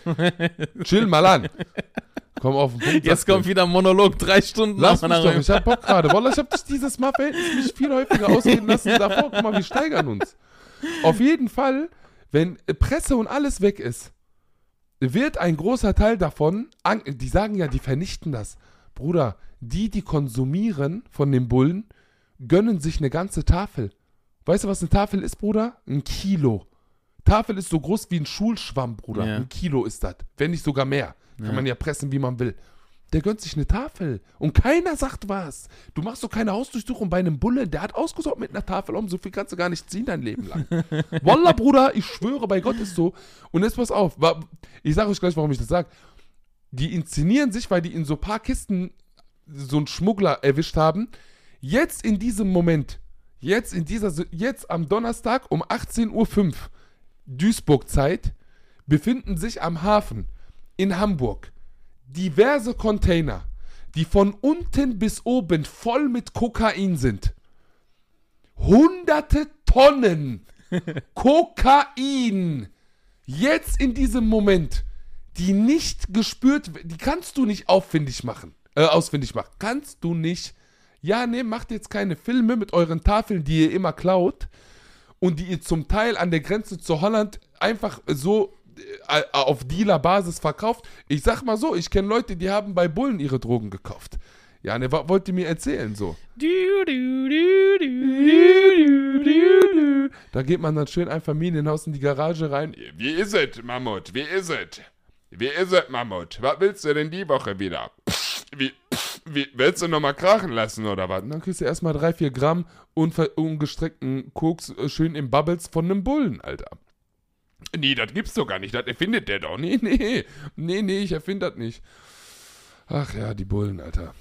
Chill mal an. Komm auf den Punkt. Jetzt kommt wieder ein Monolog, drei Stunden Lass nach mich doch, ich hab Bock gerade. Wallah, ich hab dich dieses Mal verhältnismäßig viel häufiger ausreden lassen davor. Guck mal, wir steigern uns. Auf jeden Fall, wenn Presse und alles weg ist, wird ein großer Teil davon, die sagen ja, die vernichten das. Bruder, die, die konsumieren von den Bullen, gönnen sich eine ganze Tafel. Weißt du, was eine Tafel ist, Bruder? Ein Kilo. Tafel ist so groß wie ein Schulschwamm, Bruder. Ja. Ein Kilo ist das. Wenn nicht sogar mehr. Kann Ja. man ja pressen, wie man will. Der gönnt sich eine Tafel. Und keiner sagt was. Du machst doch keine Hausdurchsuchung bei einem Bulle. Der hat ausgesorgt mit einer Tafel um. So viel kannst du gar nicht ziehen dein Leben lang. Wallah, Bruder, ich schwöre, bei Gott ist so. Und jetzt pass auf. Ich sage euch gleich, warum ich das sage. Die inszenieren sich, weil die in so ein paar Kisten so einen Schmuggler erwischt haben. Jetzt in diesem Moment, jetzt in dieser, jetzt am Donnerstag um 18.05 Uhr Duisburg-Zeit, befinden sich am Hafen in Hamburg diverse Container, die von unten bis oben voll mit Kokain sind. Hunderte Tonnen Kokain. Jetzt in diesem Moment, die nicht gespürt, die kannst du nicht auffindig machen, äh, ausfindig machen. Kannst du nicht. Ja, nee, macht jetzt keine Filme mit euren Tafeln, die ihr immer klaut und die ihr zum Teil an der Grenze zu Holland einfach so auf Dealer-Basis verkauft. Ich sag mal so, ich kenne Leute, die haben bei Bullen ihre Drogen gekauft. Ja, ne, was wollt ihr mir erzählen so? Da geht man dann schön ein Familienhaus in die Garage rein. Wie ist es, Mammut? Wie ist es? Wie ist es, Mammut? Was willst du denn die Woche wieder? Wie, wie willst du nochmal krachen lassen oder was? Und dann kriegst du erstmal drei, vier Gramm unver ungestreckten Koks äh, schön im Bubbles von einem Bullen, Alter. Nee, das gibt's doch gar nicht. Das erfindet der doch. Nee, nee. Nee, nee, ich erfinde das nicht. Ach ja, die Bullen, Alter.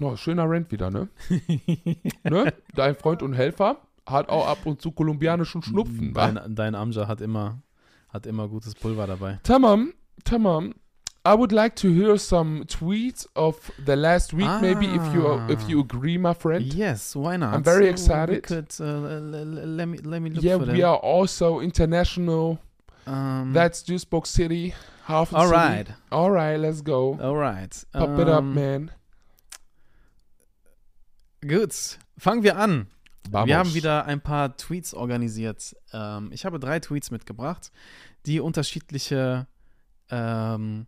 Oh, schöner Rent wieder, ne? ne? Dein Freund und Helfer hat auch ab und zu kolumbianischen Schnupfen. wa? Dein, dein Amja hat immer, hat immer gutes Pulver dabei. Tamam, tamam. I would like to hear some tweets of the last week, maybe if you Ah. if you agree, my friend. Yes, why not? I'm very excited. could, uh, let me let me look yeah, we them. are also international. Um, That's Duisburg City, Hafen all City. right, All right, let's go. all right. Pop it up, Um, man. Gut, fangen wir an. Vamos. Wir haben wieder ein paar Tweets organisiert. Ähm, ich habe drei Tweets mitgebracht, die unterschiedliche ähm,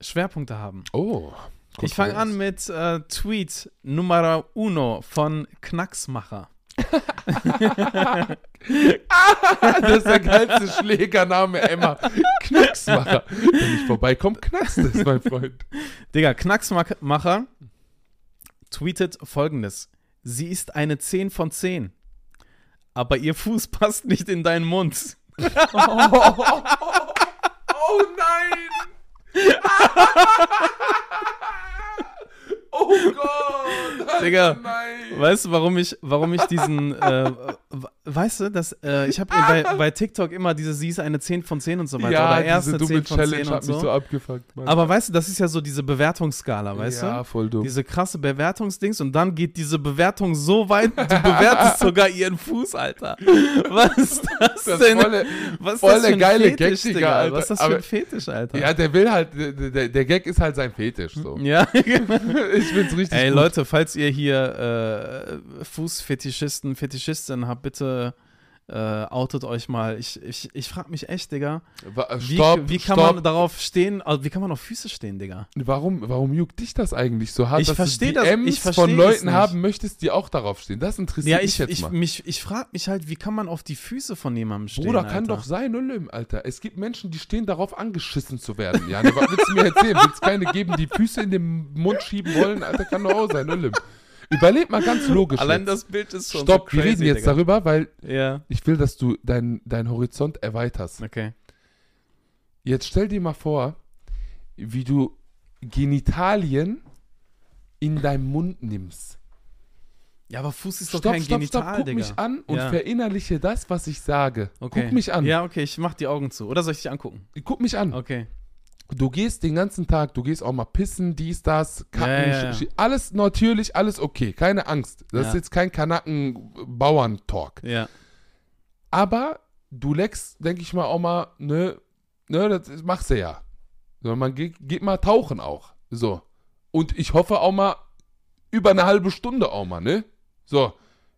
Schwerpunkte haben. Oh. Ich fange an mit äh, Tweet Nummer uno von Knacksmacher. Das ist der geilste Schlägername Emma. Knacksmacher. Wenn ich vorbeikomme, knackst es, mein Freund. Digga, Knacksmacher tweetet folgendes. Sie ist eine 10 von 10. Aber ihr Fuß passt nicht in deinen Mund. Oh nein! Oh Gott! Digga, Nein! Weißt du, warum ich, warum ich diesen, äh, weißt du, dass, äh, ich habe bei, bei TikTok immer diese, sie ist eine 10 von 10 und so weiter. ja, oder erste diese dumme 10 von 10 Challenge und hat mich so. so abgefuckt, Mann. Aber weißt du, das ist ja so diese Bewertungsskala, weißt ja, du? voll dumm. Diese krasse Bewertungsdings und dann geht diese Bewertung so weit, du bewertest sogar ihren Fuß, Alter. Was ist das, Das denn? volle- Was ist voll das der für ein geile Fetisch, Gag, Digga? Alter. Was ist das für Aber- ein Fetisch, Alter? ja, der will halt, der, der, der Gag ist halt sein Fetisch. So. Ja, ich find's richtig Ey gut. Leute, falls ihr hier äh, Fußfetischisten, Fetischisten habt, bitte äh, outet euch mal. Ich, ich, ich frage mich echt, Digga, äh, wie, Stopp, wie kann stopp. man darauf stehen, also wie kann man auf Füße stehen, Digga? Warum, warum juckt dich das eigentlich so hart, Ich dass du das- DMs ich versteh von Leuten haben möchtest, die auch darauf stehen? Das interessiert Ja, mich ich, jetzt ich, mal. mich, ich frage mich halt, wie kann man auf die Füße von jemandem stehen, Bruder, kann Alter? doch sein, Olim, Alter. Es gibt Menschen, die stehen darauf, angeschissen zu werden. Ja, ne, was willst du mir erzählen? Willst keine geben, die Füße in den Mund schieben wollen? Alter, kann doch auch sein, Olim. Überleg mal ganz logisch. Allein jetzt. das Bild ist schon Stopp, so wir crazy, reden jetzt Digga. darüber, weil Ja, ich will, dass du deinen dein Horizont erweiterst. okay. Jetzt stell dir mal vor, wie du Genitalien in deinem Mund nimmst. Ja, aber Fuß ist doch Stopp, kein stopp, Genital, stopp, guck Digga. mich an und Ja. verinnerliche das, was ich sage. Okay. Guck mich an. Ja, okay, ich mach die Augen zu. Oder soll ich dich angucken? Guck mich an. Okay. Du gehst den ganzen Tag, du gehst auch mal pissen, dies, das, kacken, Ja, ja, ja. alles natürlich, alles okay, keine Angst. Das ist jetzt kein Kanaken-Bauern-Talk. Ja. Aber du leckst, denke ich mal, auch mal, ne, ne, das machst du ja. So, man geht, geht mal tauchen auch. So. Und ich hoffe auch mal über eine halbe Stunde auch mal, ne? So.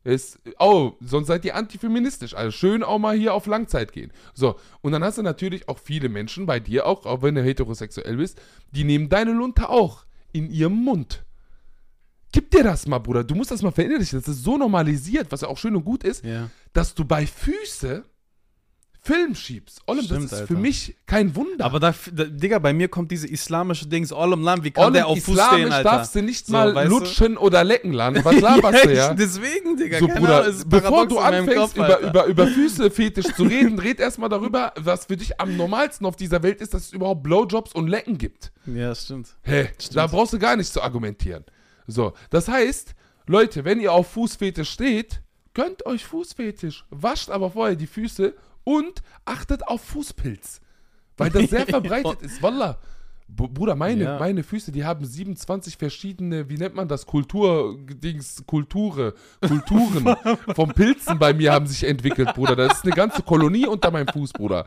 Ist, oh, sonst seid ihr antifeministisch. Also schön auch mal hier auf Langzeit gehen. So. Und dann hast du natürlich auch viele Menschen bei dir auch, auch wenn du heterosexuell bist, die nehmen deine Lunte auch in ihrem Mund. Gib dir das mal, Bruder. Du musst das mal verinnerlichen. Das ist so normalisiert, was ja auch schön und gut ist Ja. dass du bei Füße Film schiebst. Ollem, Stimmt, das ist Alter. für mich kein Wunder. Aber da, da, Digga, bei mir kommt diese islamische Dings, all im Land, wie kann Ollem, der auf Fuß islamisch stehen, Alter? darfst du nicht So, mal weißt du? lutschen oder lecken lernen. Was laberst du, ja? Deswegen, Digga, So, Bruder, Ahnung, bevor du anfängst, Kopf, über, über, über Füße fetisch zu reden, red erstmal darüber, was für dich am normalsten auf dieser Welt ist, dass es überhaupt Blowjobs und Lecken gibt. Ja, stimmt. Hä, da brauchst du gar nicht zu argumentieren. So, das heißt, Leute, wenn ihr auf Fußfetisch steht, gönnt euch Fußfetisch, wascht aber vorher die Füße und achtet auf Fußpilz. Weil das sehr verbreitet ist. Wallah. Bruder, meine, Ja. meine Füße, die haben 27 verschiedene, wie nennt man das, Kultur-Dings, Kulture, Kulturen vom Pilzen bei mir haben sich entwickelt, Bruder. Das ist eine ganze Kolonie unter meinem Fuß, Bruder.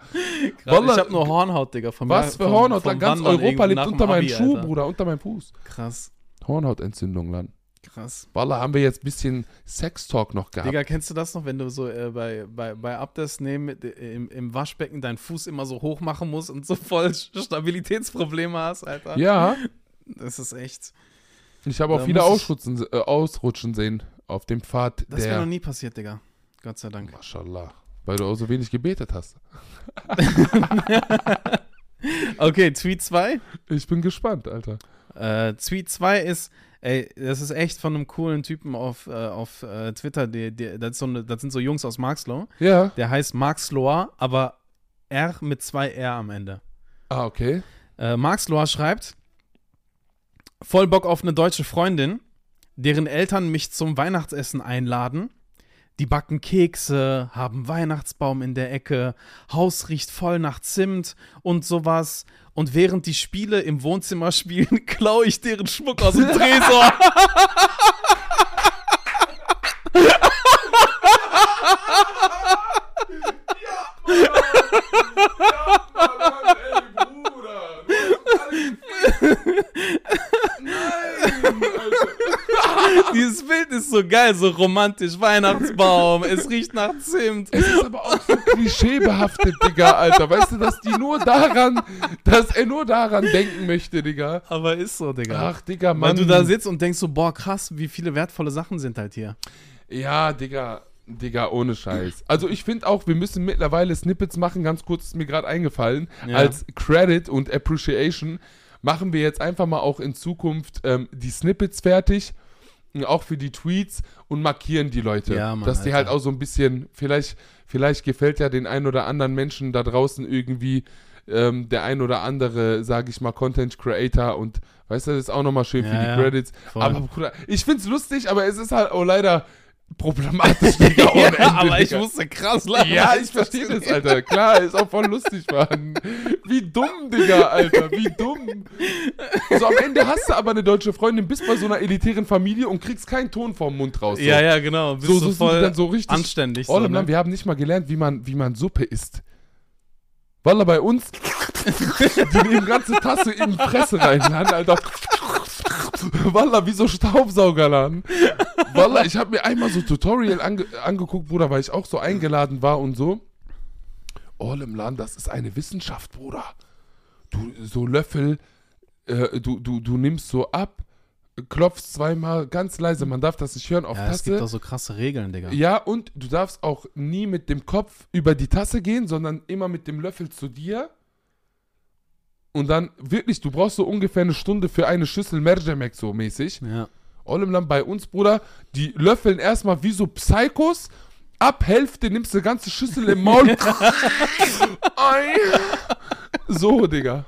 Wallah, ich hab nur Hornhaut, Digga. Von Was für Hornhaut? vom Ganz Wandern Europa lebt unter meinem Abi, Schuh, Alter. Bruder, unter meinem Fuß. Krass, Hornhautentzündung, Land. Krass. Wallah, haben wir jetzt ein bisschen Sex-Talk noch gehabt. Digga, kennst du das noch, wenn du so äh, bei, bei, bei Abdes nehmen, äh, im, im Waschbecken deinen Fuß immer so hoch machen musst und so voll Stabilitätsprobleme hast, Alter? Ja, Das ist echt. ich habe auch viele ausrutschen, äh, ausrutschen sehen auf dem Pfad Das wäre noch nie passiert, Digga. Gott sei Dank. Mashallah. Weil du auch so wenig gebetet hast. Okay, Tweet 2. Ich bin gespannt, Alter. Äh, Tweet 2 ist, ey, das ist echt von einem coolen Typen auf, äh, auf äh, Twitter. Die, die, das, so eine, das sind so Jungs aus Marxloh. Ja. Der heißt Max Lohr, aber R mit zwei R am Ende. Ah, okay. Äh, Max Lohr schreibt: Voll Bock auf eine deutsche Freundin, deren Eltern mich zum Weihnachtsessen einladen. Die backen Kekse, haben Weihnachtsbaum in der Ecke, Haus riecht voll nach Zimt und sowas. Und während die Spiele im Wohnzimmer spielen, klaue ich deren Schmuck aus dem Tresor. Dieses Bild ist so geil, so romantisch. Weihnachtsbaum, es riecht nach Zimt. Es ist aber auch so klischeebehaftet, Digga, Alter. Weißt du, dass die nur daran, dass er nur daran denken möchte, Digga. Aber ist so, Digga. Ach, Digga, Weil Mann. du da sitzt und denkst so, boah, krass, wie viele wertvolle Sachen sind halt hier. Ja, Digga, Digga, ohne Scheiß. Also ich finde auch, wir müssen mittlerweile Snippets machen, ganz kurz ist mir gerade eingefallen. Ja. Als Credit und Appreciation machen wir jetzt einfach mal auch in Zukunft ähm, die Snippets fertig. Auch für die Tweets und markieren die Leute. Ja, Mann, dass die Alter. halt auch so ein bisschen, vielleicht, vielleicht gefällt ja den ein oder anderen Menschen da draußen irgendwie ähm, der ein oder andere, sage ich mal, Content Creator und weißt du, das ist auch nochmal schön für Ja, die ja. Credits. Voll. Aber Bruder, ich find's lustig, aber es ist halt auch leider problematisch, Digga, ohne ja, aber ich musste krass lachen. Ja, ich verstehe das Alter. Klar, ist auch voll lustig, Mann. Wie dumm, Digga, Alter. Wie dumm. So, am Ende hast du aber eine deutsche Freundin, bist bei so einer elitären Familie und kriegst keinen Ton vorm Mund raus. So. Ja, ja, genau. Bist So, so voll dann so richtig anständig. All So, ne? wir haben nicht mal gelernt, wie man, wie man Suppe isst. Wallah, bei uns, die nehmen ganze Tasse in die Fresse rein, Alter. Wallah, wie so Staubsaugerladen. Wallah, ich habe mir einmal so Tutorial ange angeguckt, Bruder, weil ich auch so eingeladen war und so. All im Land, das ist eine Wissenschaft, Bruder. Du, so Löffel, äh, du, du, du nimmst so ab, klopfst zweimal ganz leise, man darf das nicht hören auf Ja, es Tasse. gibt auch so krasse Regeln, Digga. Ja, und du darfst auch nie mit dem Kopf über die Tasse gehen, sondern immer mit dem Löffel zu dir. Und dann wirklich, du brauchst so ungefähr eine Stunde für eine Schüssel Merjamek so mäßig. Ja. All im Land bei uns, Bruder, die löffeln erstmal wie so Psychos. Ab Hälfte nimmst du eine ganze Schüssel im Maul. So, Digga.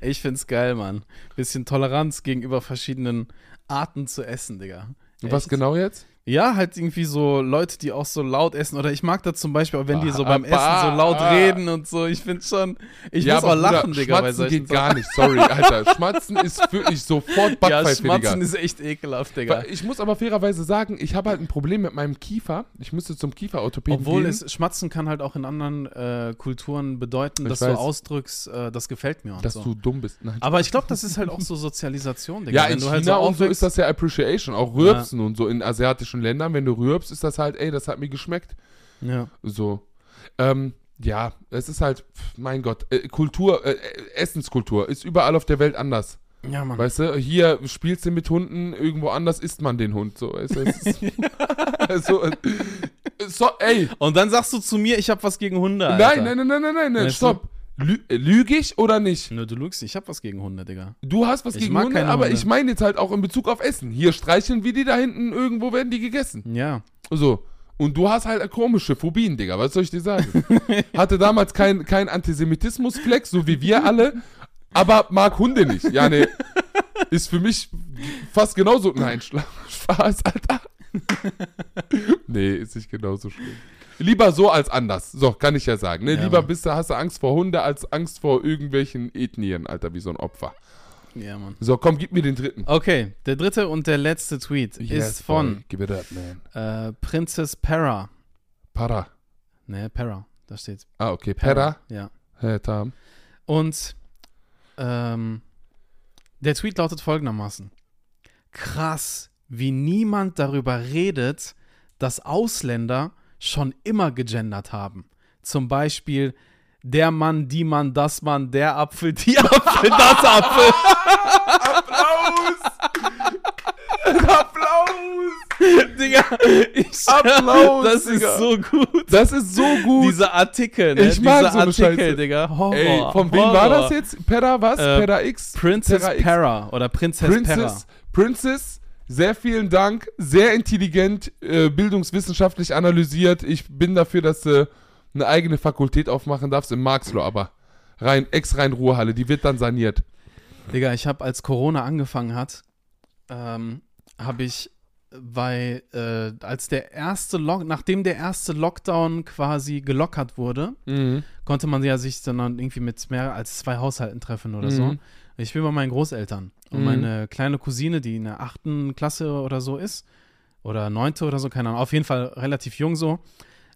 Ich find's geil, Mann. Bisschen Toleranz gegenüber verschiedenen Arten zu essen, Digga. Und was genau jetzt? Ja, halt irgendwie so Leute, die auch so laut essen. Oder ich mag das zum Beispiel, auch wenn die so Ah, beim Essen bah, so laut ah. reden und so. Ich finde schon, ich muss auch aber Bruder, lachen, Digga, Schmatzen geht gar nicht, sorry, Alter. Schmatzen ist wirklich sofort Ja, Backpfeife, Digga. Schmatzen ist echt ekelhaft, Digga. Ich muss aber fairerweise sagen, ich habe halt ein Problem mit meinem Kiefer. Ich müsste zum Kieferorthopäden Obwohl gehen. es Schmatzen kann halt auch in anderen äh, Kulturen bedeuten, Ich dass weiß. du ausdrückst, äh, das gefällt mir und dass so. du dumm bist. Nein. Aber ich glaube, das ist halt auch so Sozialisation, Digga. ja, in China halt so und so ist das ja Appreciation. Auch Rürbsen und so in asiatischen Ländern. Wenn du rürbst, ist das halt, ey, das hat mir geschmeckt. Ja. So. Ähm, ja, es ist halt, mein Gott, äh, Kultur, äh, Essenskultur ist überall auf der Welt anders. ja, Mann. Weißt du, hier spielst du mit Hunden, irgendwo anders isst man den Hund. So, es ist, so, äh, stopp, ey. Und dann sagst du zu mir, ich habe was gegen Hunde. Alter. Nein, nein, nein, nein, nein, nein, nein, Weißt du? Lü äh, Lüge ich oder nicht? Nö, du lügst, ich habe was gegen Hunde, Digga. Du hast was Ich gegen Hunde, aber Hunde. ich meine jetzt halt auch in Bezug auf Essen. Hier streicheln wir die da hinten, irgendwo werden die gegessen. Ja. So. Und du hast halt komische Phobien, Digga. Was soll ich dir sagen? Hatte damals kein, kein Antisemitismus-Flex, so wie wir alle, aber mag Hunde nicht. Ja, ne. Ist für mich fast genauso. Nein, Spaß, Alter. nee, ist nicht genauso schlimm. Lieber so als anders. So, kann ich ja sagen. Ne? Ja, Lieber Mann. bist du, hast du Angst vor Hunde als Angst vor irgendwelchen Ethnien, Alter, wie so ein Opfer. Ja, Mann. So, komm, gib mir den dritten. Okay, der dritte und der letzte Tweet ist von boy. Up, äh, Princess Para. Para. Ne, Para, da steht. Ah, okay. Pera. Ja. Hey, Tam. Und ähm, der Tweet lautet folgendermaßen: Krass, wie niemand darüber redet, dass Ausländer schon immer gegendert haben. Zum Beispiel der Mann, die Mann, das Mann, der Apfel, die Apfel, das Apfel. Applaus! Applaus! Digga, ich, Applaus, das ist Digga. so gut. Das ist so gut. Diese Artikel, ne? Ich mag Diese so eine Artikel, Scheiße. Digga. Horror. Ey, von wem war das jetzt? Pera was? Äh, Pera X? Princess Pera X? Para oder Prinzess Para. Princess, Princess, sehr vielen Dank. Sehr intelligent, äh, bildungswissenschaftlich analysiert. Ich bin dafür, dass du eine eigene Fakultät aufmachen darfst im Marxloh, aber rein, ex-rein Ruhrhalle, die wird dann saniert. Digga, ich habe, als Corona angefangen hat, ähm, habe ich bei, äh, als der erste Lock, nachdem der erste Lockdown quasi gelockert wurde, Mhm. konnte man ja sich dann irgendwie mit mehr als zwei Haushalten treffen oder so. Mhm. Ich bin bei meinen Großeltern und Mhm. meine kleine Cousine, die in der achten Klasse oder so ist, oder neunte oder so, keine Ahnung, auf jeden Fall relativ jung so.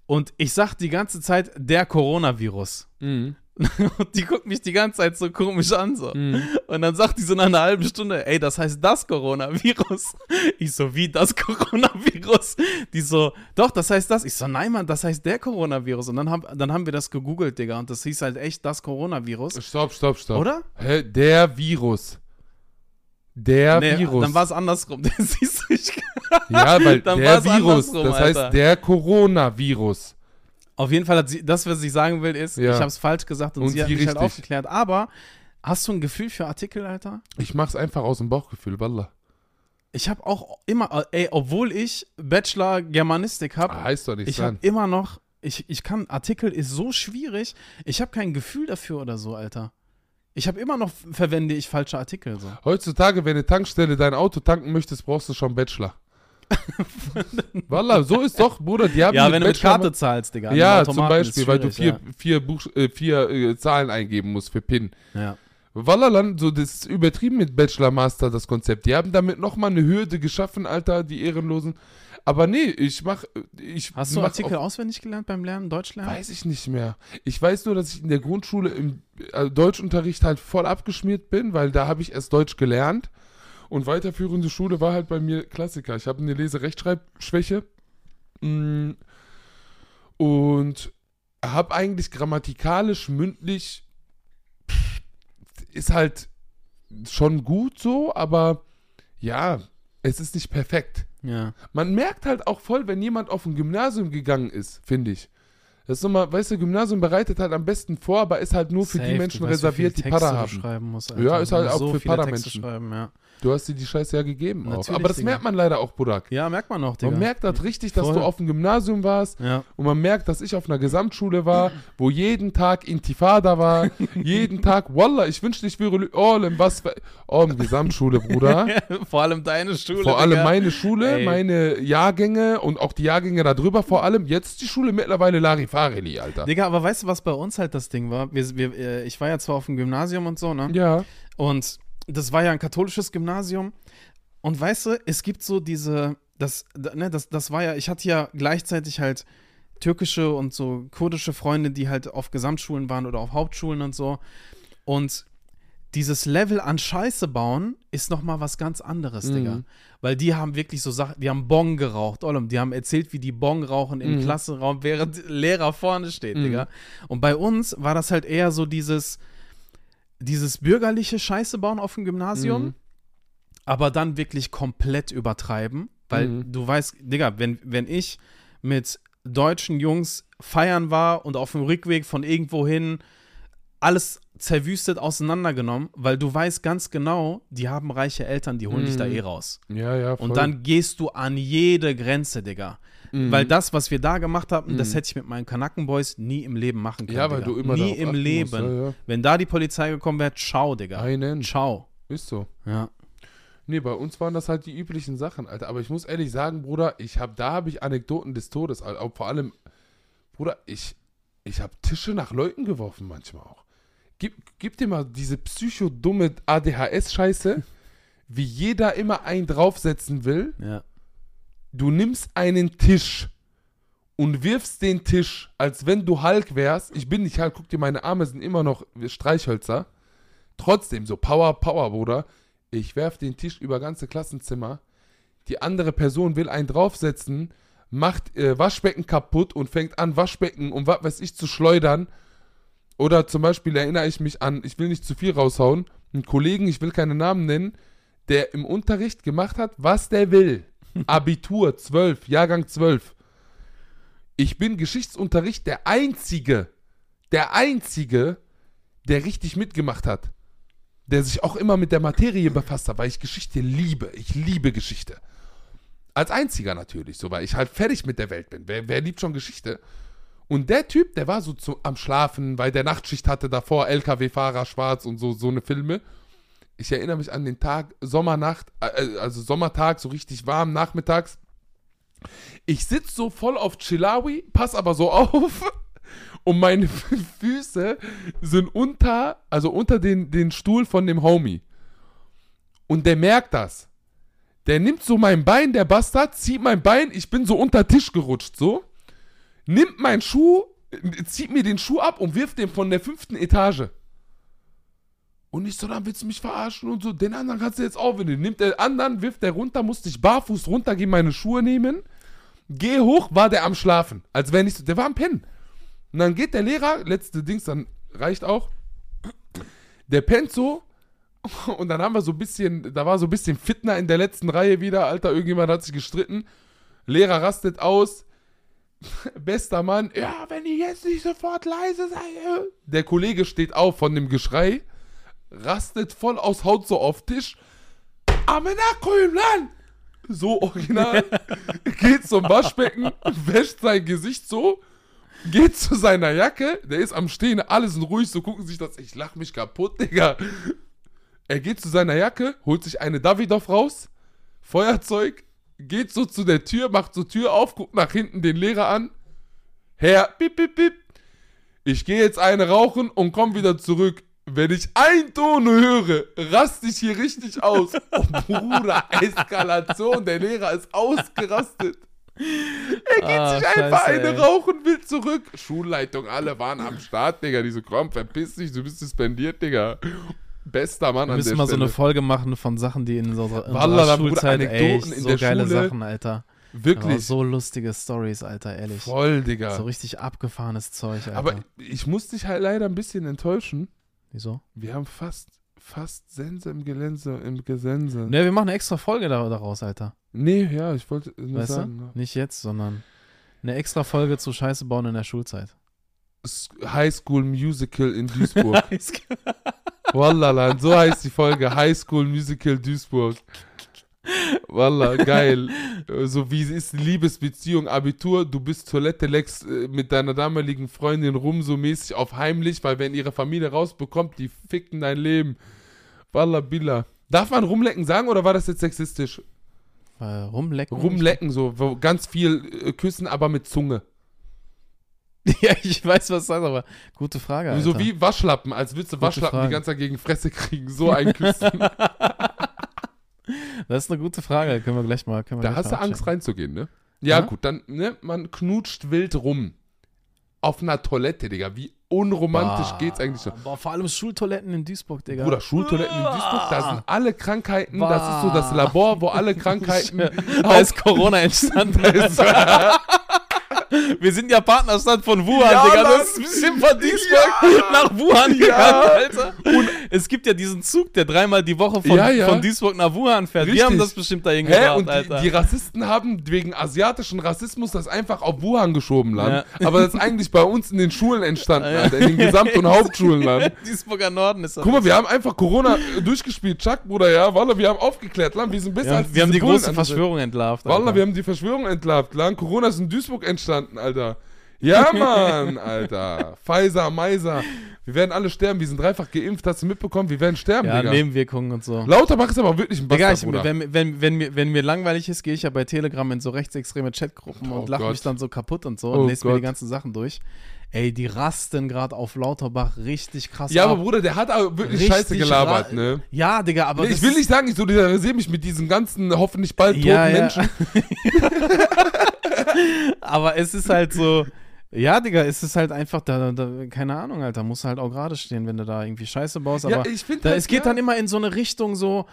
Und ich sag die ganze Zeit, der Coronavirus. Mhm. Und die guckt mich die ganze Zeit so komisch an, so. Mhm. Und dann sagt die so nach einer halben Stunde, ey, das heißt das Coronavirus. Ich so, wie das Coronavirus? Die so, doch, das heißt das. Ich so, nein, Mann, das heißt der Coronavirus. Und dann, hab, dann haben wir das gegoogelt, Digga. Und das hieß halt echt das Coronavirus. Stopp, stopp, stopp. Oder? Hä? Der Virus. Der Nee, Virus. dann war es andersrum. Ja, weil dann der Virus, andersrum, das Alter. heißt der Coronavirus. auf jeden Fall hat sie, das, was ich sagen will, ist, Ja. ich habe es falsch gesagt und, Und sie hat mich halt richtig. aufgeklärt. Aber hast du ein Gefühl für Artikel, Alter? Ich mach's einfach aus dem Bauchgefühl, Wallah. Ich habe auch immer, ey, obwohl ich Bachelor Germanistik habe, Ah, heißt doch nicht ich habe immer noch, ich, ich kann, Artikel ist so schwierig, ich habe kein Gefühl dafür oder so, Alter. Ich habe immer noch, verwende ich falsche Artikel so. Heutzutage, wenn eine Tankstelle dein Auto tanken möchtest, brauchst du schon Bachelor. Wallah, so ist doch, Bruder. Die haben Ja, mit wenn du mit Bachelor- Karte zahlst, Digga. Ja, zum Beispiel, weil du vier, schwierig, vier, Buch, äh, vier äh, Zahlen eingeben musst für PIN. Ja. ja. Wallah, dann, so, das ist übertrieben mit Bachelor Master, das Konzept. Die haben damit nochmal eine Hürde geschaffen, Alter, die Ehrenlosen. Aber nee, ich mach, ich Hast du mach Artikel auf- auswendig gelernt beim Lernen, Deutsch lernen? Weiß ich nicht mehr. Ich weiß nur, dass ich in der Grundschule im äh, Deutschunterricht halt voll abgeschmiert bin, weil da habe ich erst Deutsch gelernt. Und weiterführende Schule war halt bei mir Klassiker. Ich habe eine Lese-Rechtschreibschwäche. Mm, Und habe eigentlich grammatikalisch, mündlich ist halt schon gut so, aber ja, es ist nicht perfekt. Ja. Man merkt halt auch voll, wenn jemand auf ein Gymnasium gegangen ist, finde ich. Das ist nochmal, weißt du, Gymnasium bereitet halt am besten vor, aber ist halt nur für Safe, die Menschen weißt, reserviert, die Para haben. schreiben musst, Ja, ist halt auch so für Paramenschen. Ja. Du hast dir die Scheiße ja gegeben auch. Aber das Digga. merkt man leider auch, Burak. Ja, merkt man auch, Digga. Man merkt das richtig, dass Voll. du auf dem Gymnasium warst ja. und man merkt, dass ich auf einer Gesamtschule war, wo jeden Tag Intifada war, jeden Tag, Wallah, ich wünschte, ich wäre oh, in was oh, in Gesamtschule, Bruder. Vor allem deine Schule. Vor allem Digga. meine Schule, Ey. meine Jahrgänge und auch die Jahrgänge da drüber. Vor allem jetzt die Schule mittlerweile Larifareli, Alter. Digga, aber weißt du, was bei uns halt das Ding war? Wir, wir, äh, ich war ja zwar auf dem Gymnasium und so, ne? Ja. Und das war ja ein katholisches Gymnasium. Und weißt du, es gibt so diese, das, da- ne, das, das war ja, ich hatte ja gleichzeitig halt türkische und so kurdische Freunde, die halt auf Gesamtschulen waren oder auf Hauptschulen und so. Und dieses Level an Scheiße bauen ist noch mal was ganz anderes, Mhm. Digga. Weil die haben wirklich so Sachen, die haben Bong geraucht, Ollum, die haben erzählt, wie die Bong rauchen im Mhm. Klassenraum, während Lehrer vorne steht, Mhm. Digga. Und bei uns war das halt eher so dieses, dieses bürgerliche Scheiße bauen auf dem Gymnasium, Mhm. aber dann wirklich komplett übertreiben, weil Mhm. du weißt, Digga, wenn, wenn ich mit deutschen Jungs feiern war und auf dem Rückweg von irgendwohin alles zerwüstet auseinandergenommen, weil du weißt ganz genau, die haben reiche Eltern, die holen dich da Mhm. eh raus. Ja, ja, voll. Und dann gehst du an jede Grenze, Digga. Mhm. Weil das, was wir da gemacht haben, das Mhm. hätte ich mit meinen Kanakenboys nie im Leben machen können. Ja, weil Digga. du immer Nie im Leben. ja, ja. Wenn da die Polizei gekommen wäre, ciao, Digga. Einen. Ciao. Ist so. Ja. Nee, bei uns waren das halt die üblichen Sachen, Alter. Aber ich muss ehrlich sagen, Bruder, ich hab, da habe ich Anekdoten des Todes. Alter. Vor allem, Bruder, ich, ich habe Tische nach Leuten geworfen manchmal auch. Gib, gib dir mal diese psychodumme ADHS-Scheiße, wie jeder immer einen draufsetzen will. Ja. Du nimmst einen Tisch und wirfst den Tisch, als wenn du Hulk wärst. Ich bin nicht Hulk, guck dir, meine Arme sind immer noch Streichhölzer. Trotzdem, so Power, Power, Bruder. Ich werf den Tisch über ganze Klassenzimmer. Die andere Person will einen draufsetzen, macht äh, Waschbecken kaputt und fängt an, Waschbecken und was weiß ich zu schleudern. Oder zum Beispiel erinnere ich mich an, ich will nicht zu viel raushauen, einen Kollegen, ich will keine Namen nennen, der im Unterricht gemacht hat, was der will. Abitur 12, Jahrgang 12. Ich bin Geschichtsunterricht der Einzige, der Einzige, der richtig mitgemacht hat. Der sich auch immer mit der Materie befasst hat, weil ich Geschichte liebe. Ich liebe Geschichte. Als einziger natürlich, so, weil ich halt fertig mit der Welt bin. Wer, wer liebt schon Geschichte? Und der Typ, der war so zu, am Schlafen, weil der Nachtschicht hatte davor, LKW-Fahrer schwarz und so, so eine Filme. Ich erinnere mich an den Tag, Sommernacht, äh, also Sommertag, so richtig warm, nachmittags. Ich sitze so voll auf Chilawi, pass aber so auf. Und meine Füße sind unter, also unter den, den Stuhl von dem Homie. Und der merkt das. Der nimmt so mein Bein, der Bastard, zieht mein Bein, ich bin so unter Tisch gerutscht, so. Nimmt meinen Schuh, zieht mir den Schuh ab und wirft den von der fünften Etage. Und ich so, dann willst du mich verarschen und so. Den anderen kannst du jetzt auch wieder. Nimmt der anderen, wirft der runter, musste ich barfuß runtergehen, meine Schuhe nehmen. Geh hoch, war der am Schlafen. Als wenn ich so, der war am Pennen. Und dann geht der Lehrer, letzte Dings, dann reicht auch. Der pennt so. Und dann haben wir so ein bisschen, da war so ein bisschen Fitner in der letzten Reihe wieder, Alter. Irgendjemand hat sich gestritten. Lehrer rastet aus. Bester Mann, ja, wenn ich jetzt nicht sofort leise sei. äh. Der Kollege steht auf von dem Geschrei, rastet voll aus Haut so auf Tisch. Amenakoimlan! So original. geht zum Waschbecken, wäscht sein Gesicht so, geht zu seiner Jacke, der ist am Stehen, alle sind ruhig, so gucken sich das. Ich lach mich kaputt, Digga. Er geht zu seiner Jacke, holt sich eine Davidoff raus, Feuerzeug, geht so zu der Tür, macht so Tür auf, guckt nach hinten den Lehrer an. Herr, bip, bip, bip. Ich gehe jetzt eine rauchen und komm wieder zurück. Wenn ich einen Ton höre, raste ich hier richtig aus. Oh, Bruder, Eskalation. Der Lehrer ist ausgerastet. Er geht Ah, sich einfach scheiße, eine ey. rauchen, will zurück. Schulleitung, alle waren am Start, Digga. Die so, komm, verpiss dich, du bist suspendiert, Digga. Bester Mann Wir an müssen der mal so Stelle. eine Folge machen von Sachen, die in unserer, in Wallah, unserer Schulzeit, ey, Anekdoten in so der geile Schule. Sachen, Alter. Aber Wirklich. so lustige Stories, Alter, ehrlich. Voll, Digga. So richtig abgefahrenes Zeug, Alter. Aber ich muss dich halt leider ein bisschen enttäuschen. Wieso? Wir haben fast, fast Sense im Gelänse, im Gesense. Ne, wir machen eine extra Folge da- daraus, Alter. Nee, ja, ich wollte nur Weißt sagen. du? ne? Nicht jetzt, sondern eine extra Folge zu Scheiße bauen in der Schulzeit. High School Musical in Duisburg. Wallah, so heißt die Folge. High School Musical Duisburg. Wallah, geil. So wie ist Liebesbeziehung, Abitur, du bist Toilette Lex äh, mit deiner damaligen Freundin rum, so mäßig auf heimlich, weil wenn ihre Familie rausbekommt, die ficken dein Leben. Wallah, Billah. Darf man rumlecken sagen oder war das jetzt sexistisch? Äh, rumlecken. Rumlecken, so ganz viel äh, küssen, aber mit Zunge. ja, ich weiß, was das ist, aber gute Frage, Alter. So wie Waschlappen, als würdest du Waschlappen Frage. die ganze Zeit gegen Fresse kriegen. So ein Küssen. Das ist eine gute Frage, können wir gleich mal. Wir da gleich hast du Angst reinzugehen, ne? Ja, Ja? gut, dann, ne, man knutscht wild rum. Auf einer Toilette, Digga. Wie unromantisch Boah. geht's eigentlich so? Boah, vor allem Schultoiletten in Duisburg, Digga. Bruder, Schultoiletten in Duisburg, da sind alle Krankheiten, Boah. das ist so das Labor, wo alle Krankheiten da ist Corona entstanden. Wir sind ja Partnerstadt von Wuhan, Ja, Digga. Das ist ein bisschen von Duisburg nach Wuhan gegangen, Alter. Und es gibt ja diesen Zug, der dreimal die Woche von, Ja, ja. von Duisburg nach Wuhan fährt. Richtig. Wir haben das bestimmt dahin Hä? gebracht, Und die, Alter. die Rassisten haben wegen asiatischen Rassismus das einfach auf Wuhan geschoben, Land. Ja. Aber das ist eigentlich bei uns in den Schulen entstanden, Alter, in den Gesamt- und Hauptschulen, Land. Duisburger Norden ist das. Guck mal, wir haben einfach Corona durchgespielt, Chuck, Bruder, ja. Walla, wir haben aufgeklärt, Land. Wir sind besser als wir haben die Bullen große Verschwörung entlarvt. Walla, Alter. wir haben die Verschwörung entlarvt, Land. Corona ist in Duisburg entstanden, Alter. Ja, Mann, Alter. Pfizer, Meiser. Wir werden alle sterben. Wir sind dreifach geimpft. Hast du mitbekommen? Wir werden sterben, ja, Digga. Nebenwirkungen und so. Lauterbach ist aber wirklich ein Digga, Bastard, ich, Bruder. wenn, wenn, wenn, mir, wenn mir langweilig ist, gehe ich ja bei Telegram in so rechtsextreme Chatgruppen Oh und lache Gott. mich dann so kaputt und so Oh und lese mir die Gott. ganzen Sachen durch. Ey, die rasten gerade auf Lauterbach richtig krass ja, ab. aber Bruder, der hat auch wirklich Richtig Scheiße gelabert, ne? Ja, Digga, aber Nee, ich will nicht sagen, ich solidarisiere mich mit diesen ganzen hoffentlich bald toten Ja, ja. Menschen. Aber es ist halt so, ja, Digga, es ist halt einfach, da, da keine Ahnung, Alter, musst du halt auch gerade stehen, wenn du da irgendwie Scheiße baust. Aber Ja, ich finde da, halt, es geht ja. dann immer in so eine Richtung so,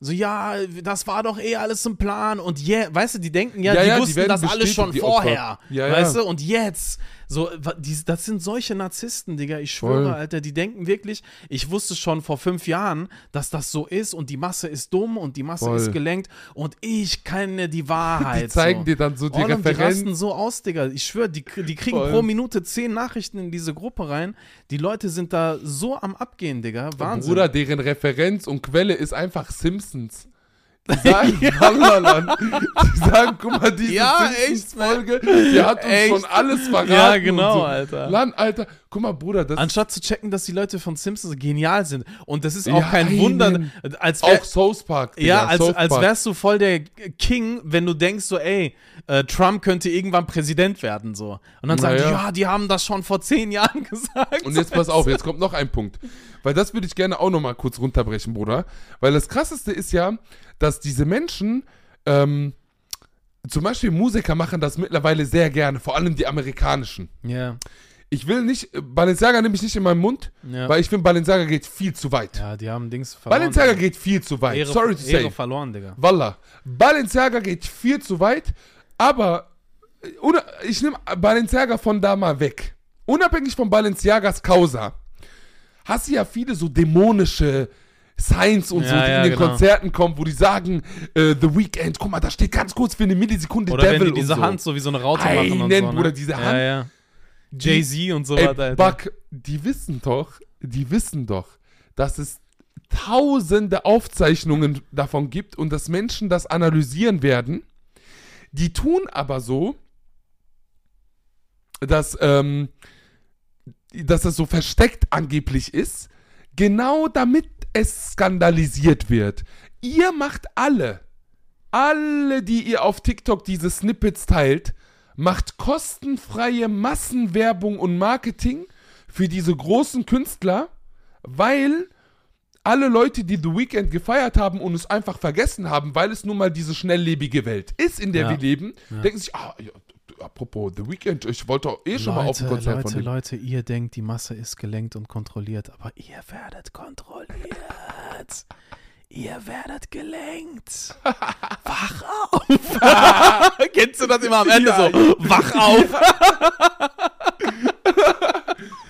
so, ja, das war doch eh alles im Plan und je, weißt du, die denken ja, Ja, die die wussten werden das alles schon die vorher, weißt du, und jetzt, so, die, das sind solche Narzissten, Digga, ich schwöre, Voll. Alter, die denken wirklich, ich wusste schon vor fünf Jahren, dass das so ist und die Masse ist dumm und die Masse Voll. ist gelenkt und ich kenne die Wahrheit. Die zeigen so. dir dann so die Oh, und die rasten so aus, Digga. Ich schwöre, die, die kriegen Voll. pro Minute zehn Nachrichten in diese Gruppe rein. Die Leute sind da so am Abgehen, Digga. Wahnsinn. Bruder, deren Referenz und Quelle ist einfach Simpsons. Die sagen, Wallerland, die sagen, guck mal, diese Ja, Simpsons-Folge, die hat uns Echt? schon alles verraten. Ja, genau, so. Alter. Land, Alter, guck mal, Bruder, das Anstatt zu checken, dass die Leute von Simpsons genial sind. Und das ist auch Ja, kein Wunder, als wär, auch South Park. Digga, ja, als, South als Park. wärst du voll der King, wenn du denkst so, ey, äh, Trump könnte irgendwann Präsident werden, so. Und dann sagen die, Naja. ja, die haben das schon vor zehn Jahren gesagt. Und jetzt pass auf, jetzt kommt noch ein Punkt. Weil das würde ich gerne auch noch mal kurz runterbrechen, Bruder. Weil das Krasseste ist ja, dass diese Menschen, ähm, zum Beispiel Musiker machen das mittlerweile sehr gerne, vor allem die amerikanischen. Ja, Ich will nicht, Balenciaga nehme ich nicht in meinen Mund, ja. weil ich finde, Balenciaga geht viel zu weit. ja, die haben Dings verloren. Balenciaga geht viel zu weit. Ehre, Sorry to Ehre say. verloren, Digga. Wallah. Balenciaga geht viel zu weit, aber ich nehme Balenciaga von da mal weg. Unabhängig von Balenciagas Causa hast du ja viele so dämonische Signs und so, Ja, die ja, in den genau. Konzerten kommen, wo die sagen, äh, The Weeknd, guck mal, da steht ganz kurz für eine Millisekunde Oder wenn Devil die diese so. Hand so wie so eine Raute machen und Einen, so. Ne? Bruder, diese Hand. Ja, ja. Jay-Z und so Ey, weiter. Buck, die wissen doch, die wissen doch, dass es tausende Aufzeichnungen davon gibt und dass Menschen das analysieren werden. Die tun aber so, dass, ähm, dass das so versteckt angeblich ist, genau damit es skandalisiert wird. Ihr macht alle, alle, die ihr auf TikTok diese Snippets teilt, macht kostenfreie Massenwerbung und Marketing für diese großen Künstler, weil alle Leute, die The Weeknd gefeiert haben und es einfach vergessen haben, weil es nun mal diese schnelllebige Welt ist, in der Ja. wir leben, Ja. denken sich, ah, ja, apropos The Weeknd, ich wollte eh schon mal auf ein Leute, Konzert von Leute, dem. Leute, ihr denkt, die Masse ist gelenkt und kontrolliert, aber ihr werdet kontrolliert. ihr werdet gelenkt. Wach auf. Kennst du das immer am Ende Ja, so? Wach auf.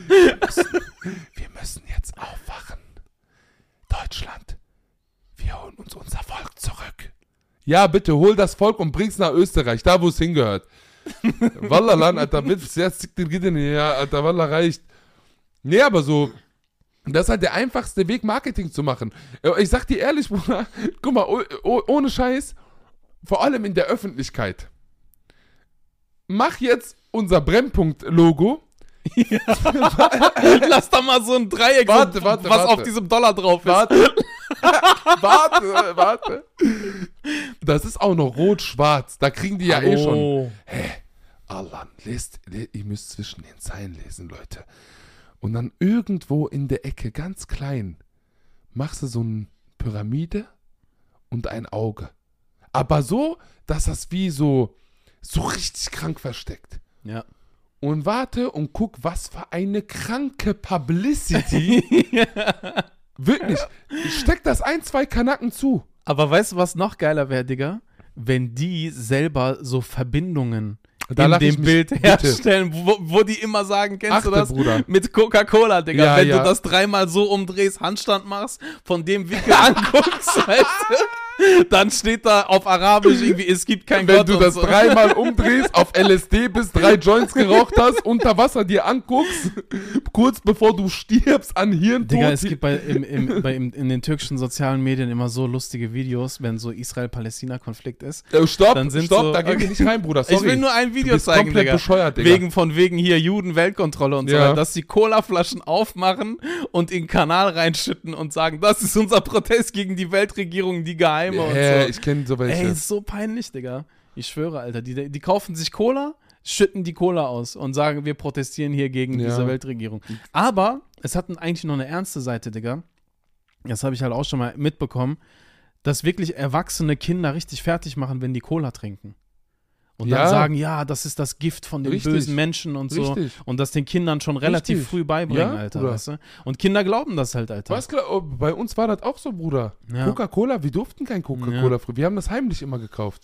Wir müssen jetzt aufwachen. Deutschland, wir holen uns unser Volk zurück. Ja, bitte, hol das Volk und bring's nach Österreich, da wo es hingehört. Alter, sehr zick den Gitter nicht, ja, Alter, Wallah reicht. Nee, aber so, das ist halt der einfachste Weg, Marketing zu machen. Äh, Ich sag dir ehrlich, Bruder, guck mal, oh, oh, ohne Scheiß, vor allem in der Öffentlichkeit. Mach jetzt unser Brennpunkt-Logo Lass da mal so ein Dreieck, Warte, so, warte, was warte. auf diesem Dollar drauf ist. Warte. warte, warte. Das ist auch noch rot-schwarz. Da kriegen die ja eh schon. Oh. Alan, lest, le- ihr müsst zwischen den Zeilen lesen, Leute. Und dann irgendwo in der Ecke, ganz klein, machst du so eine Pyramide und ein Auge. Aber so, dass das wie so, so richtig krank versteckt. Ja. Und warte und guck, was für eine kranke Publicity. Wirklich. Steck das ein, zwei Kanaken zu. Aber weißt du, was noch geiler wäre, Digga? Wenn die selber so Verbindungen Da in dem Bild bitte. herstellen, wo, wo die immer sagen, kennst Achte, du das? Bruder. Mit Coca-Cola, Digga. Ja, Wenn ja. du das dreimal so umdrehst, Handstand machst, von dem Winkel anguckst, weißt du, dann steht da auf Arabisch irgendwie, es gibt kein Wenn Gott du das so. dreimal umdrehst, auf LSD bist, drei Joints geraucht hast, unter Wasser dir anguckst, kurz bevor du stirbst an Hirntod. Digga, es gibt bei, im, im, bei im, in den türkischen sozialen Medien immer so lustige Videos, wenn so Israel-Palästina-Konflikt ist. Äh, stopp, dann sind stopp, so- da gehen wir okay. nicht rein, Bruder. Sorry. Ich will nur ein Video zeigen, komplett Digga. bescheuert, Digga. Wegen von wegen hier Juden-Weltkontrolle und so Ja. weiter, dass die Colaflaschen aufmachen und in den Kanal reinschütten und sagen, das ist unser Protest gegen die Weltregierung, die Geheime Hä, und so. ich kenne so welche. Ey, ist so peinlich, Digga. Ich schwöre, Alter. Die, die kaufen sich Cola, schütten die Cola aus und sagen, wir protestieren hier gegen Ja. diese Weltregierung. Aber es hat eigentlich noch eine ernste Seite, Digga. Das habe ich halt auch schon mal mitbekommen, dass wirklich erwachsene Kinder richtig fertig machen, wenn die Cola trinken. Und Ja. dann sagen, ja, das ist das Gift von den Richtig. bösen Menschen und so. Richtig. Und das den Kindern schon relativ Richtig. früh beibringen, Ja, Alter. Weißt du? Und Kinder glauben das halt, Alter. Was oh, bei uns war das auch so, Bruder. Ja. Coca-Cola, wir durften kein Coca-Cola früher. Wir haben das heimlich immer gekauft.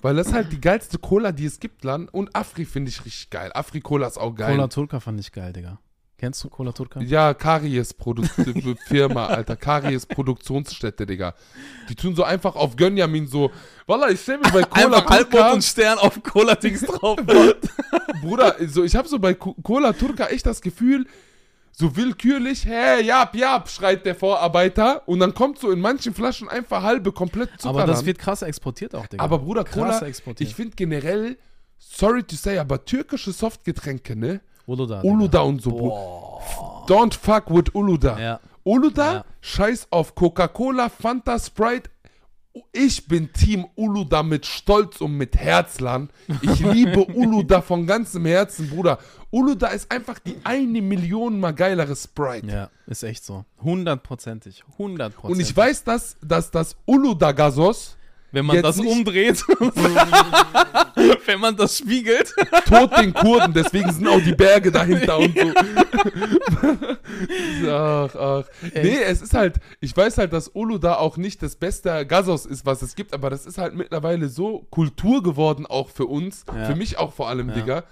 Weil das halt die geilste Cola, die es gibt, Land. Und Afri finde ich richtig geil. Afri-Cola ist auch geil. Cola Turca fand ich geil, Digga. Kennst du Cola Turca? Ja, Karies Firma, Alter. Karies Produktionsstätte, Digga. Die tun so einfach auf Gönjamin so, Wallah, ich stell mir bei Cola Turca, und Stern auf Cola-Dings drauf. Bruder, so, ich habe so bei Co- Cola Turca echt das Gefühl, so willkürlich, hä, jab, jab, schreit der Vorarbeiter und dann kommt so in manchen Flaschen einfach halbe komplett Zucker Aber das ran. wird krass exportiert auch, Digga. Aber Bruder, krass Cola, exportiert. ich finde generell, sorry to say, aber türkische Softgetränke, ne? Uluda. Uluda und so, Bruder. Don't fuck with Uluda. Ja. Uluda, Ja. scheiß auf Coca-Cola, Fanta, Sprite. Ich bin Team Uluda mit Stolz und mit Herzlan. Ich liebe Uluda von ganzem Herzen, Bruder. Uluda ist einfach die eine Million mal geilere Sprite. Ja, ist echt so. Hundertprozentig. Hundertprozentig. Und ich weiß, dass, dass das Uluda Gasos wenn man jetzt das nicht- umdreht, wenn man das spiegelt. tot den Kurden, deswegen sind auch die Berge dahinter und so. ach, ach. Nee, es ist halt, ich weiß halt, dass Uluda auch nicht das beste Gasos ist, was es gibt, aber das ist halt mittlerweile so Kultur geworden, auch für uns, Ja. für mich auch vor allem, Ja. Digga.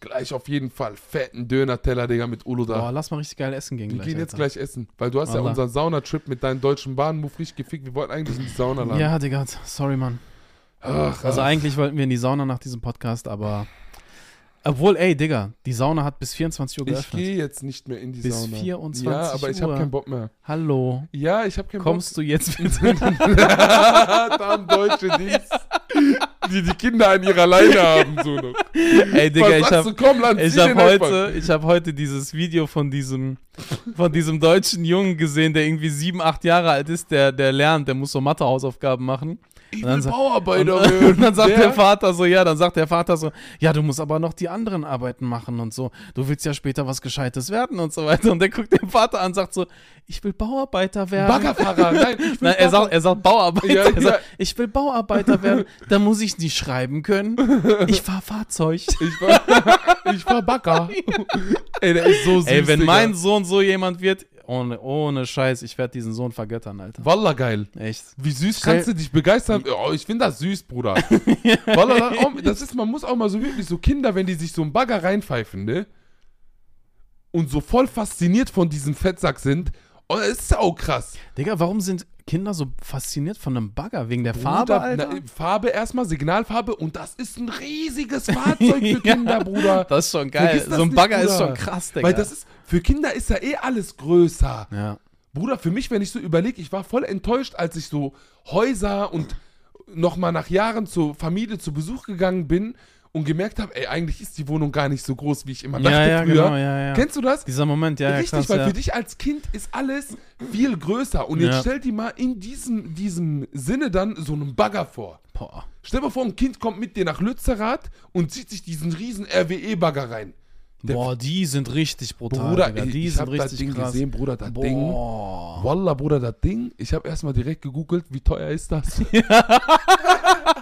Gleich auf jeden Fall fetten Döner-Teller, Digga, mit Uluda. Boah, lass mal richtig geil essen gehen Wir gleich. gehen jetzt Alter. gleich essen, weil du hast ja Wallah. unseren Saunatrip mit deinem deutschen Bahnmove richtig gefickt. Wir wollten eigentlich in die Sauna landen. Ja, Digga, sorry, Mann. Ach, Also ach. eigentlich wollten wir in die Sauna nach diesem Podcast, aber. Obwohl, ey, Digga, die Sauna hat bis 24 Uhr ich geöffnet. gehe jetzt nicht mehr in die Bis Sauna. 24 Ja, aber ich habe Uhr. keinen Bock mehr. Hallo. Ja, ich habe keinen Kommst du jetzt bitte? Dann deutsche Dienst, die die Kinder an ihrer Leine haben, so noch. Ey, Digga, Was ich sagst hab, ich heute, ich hab heute dieses Video von diesem, von diesem deutschen Jungen gesehen, der irgendwie sieben, acht Jahre alt ist, der, der lernt, der muss so Mathe-Hausaufgaben machen. Ich will Bauarbeiter Und, werden. und dann sagt der? Der- Vater so, ja, dann sagt der Vater so, ja, du musst aber noch die anderen Arbeiten machen und so. Du willst ja später was Gescheites werden und so weiter. Und der guckt den Vater an und sagt so, ich will Bauarbeiter werden. Baggerfahrer, nein, ich will Nein, er sagt, er sagt Bauarbeiter. Ja, er ja. sagt, ich will Bauarbeiter werden. Da muss ich nicht schreiben können. Ich fahr Fahrzeug. Ich war, ich war Bagger. Ey, der ist so süß, Ey, wenn mein Sohn so jemand wird, ohne, ohne Scheiß, ich werde diesen Sohn vergöttern, Alter. Wallah, geil. Echt. Wie süß Stell- kannst du dich begeistern? Oh, ich finde das süß, Bruder. Das, auch, das ist, man muss auch mal so wirklich so Kinder, wenn die sich so einen Bagger reinpfeifen, ne? Und so voll fasziniert von diesem Fettsack sind. Oh, das ist auch krass. Digga, warum sind Kinder so fasziniert von einem Bagger? Wegen der Farbe, Bruder, Alter? na, Farbe erstmal, Signalfarbe und das ist ein riesiges Fahrzeug für Kinder, Bruder. Das ist schon geil. So ein nicht, Bagger ist Bruder. schon krass, Digga. Weil das ist, für Kinder ist ja eh alles größer. ja. Bruder, für mich, wenn ich so überlege, ich war voll enttäuscht, als ich so Häuser und nochmal nach Jahren zur Familie zu Besuch gegangen bin und gemerkt habe, ey, eigentlich ist die Wohnung gar nicht so groß, wie ich immer dachte Ja, ja, früher. genau, ja, ja. Kennst du das? Dieser Moment, ja, ja, Richtig, krass, weil ja. für dich als Kind ist alles viel größer. Und jetzt Ja. stell dir mal in diesem, diesem Sinne dann so einen Bagger vor. Boah. Stell dir vor, ein Kind kommt mit dir nach Lützerath und zieht sich diesen riesen RWE-Bagger rein. Der Boah, die sind richtig brutal, Bruder, ey, Die ich sind hab das richtig Ding krass. gesehen, Bruder, das Ding. Boah. Wallah, Bruder, das Ding, ich habe erstmal direkt gegoogelt, wie teuer ist das?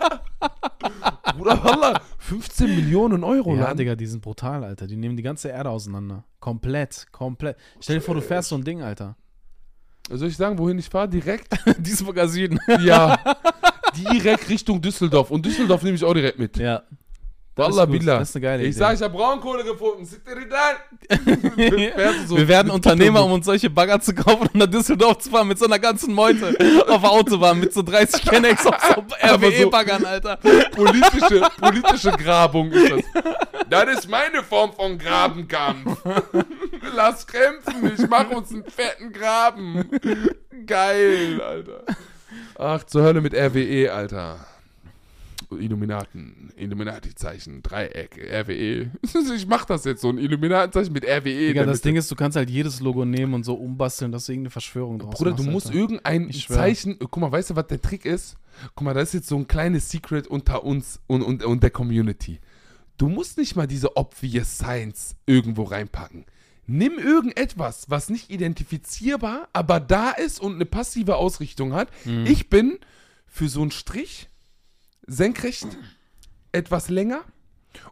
Bruder, Wallah, 15 Millionen Euro, Ja. Digga, die sind brutal, Alter. Die nehmen die ganze Erde auseinander. Komplett, komplett. Stell dir vor, du fährst so ein Ding, Alter. Soll ich sagen, wohin ich fahre? Direkt? Duisburger Süden. Ja. direkt Richtung Düsseldorf. Und Düsseldorf nehme ich auch direkt mit. ja. Das ist Wallah billah. das ist eine geile Ich Idee. sag, ich hab Braunkohle gefunden. So wir werden Unternehmer, um uns solche Bagger zu kaufen und nach Düsseldorf zu fahren mit so einer ganzen Meute auf der Autobahn mit so 30 Kennex auf so- RWE-Baggern, Alter. politische, politische Grabung ist das. Das ist meine Form von Grabenkampf. Lass kämpfen, ich mach uns einen fetten Graben. Geil, Alter. Ach, zur Hölle mit RWE, Alter. Illuminaten, Illuminati-Zeichen, Dreieck, RWE. Ich mach das jetzt so, ein Illuminatenzeichen mit RWE. Digga, das. Ding ist, du kannst halt jedes Logo nehmen und so umbasteln, dass du irgendeine Verschwörung draus Bruder, machst, du musst Alter. irgendein. Zeichen. Guck mal, weißt du, was der Trick ist? Guck mal, das ist jetzt so ein kleines Secret unter uns und, und, und der Community. Du musst nicht mal diese obvious Signs irgendwo reinpacken. Nimm irgendetwas, was nicht identifizierbar, aber da ist und eine passive Ausrichtung hat. Mhm. Ich bin für so einen Strich senkrecht etwas länger,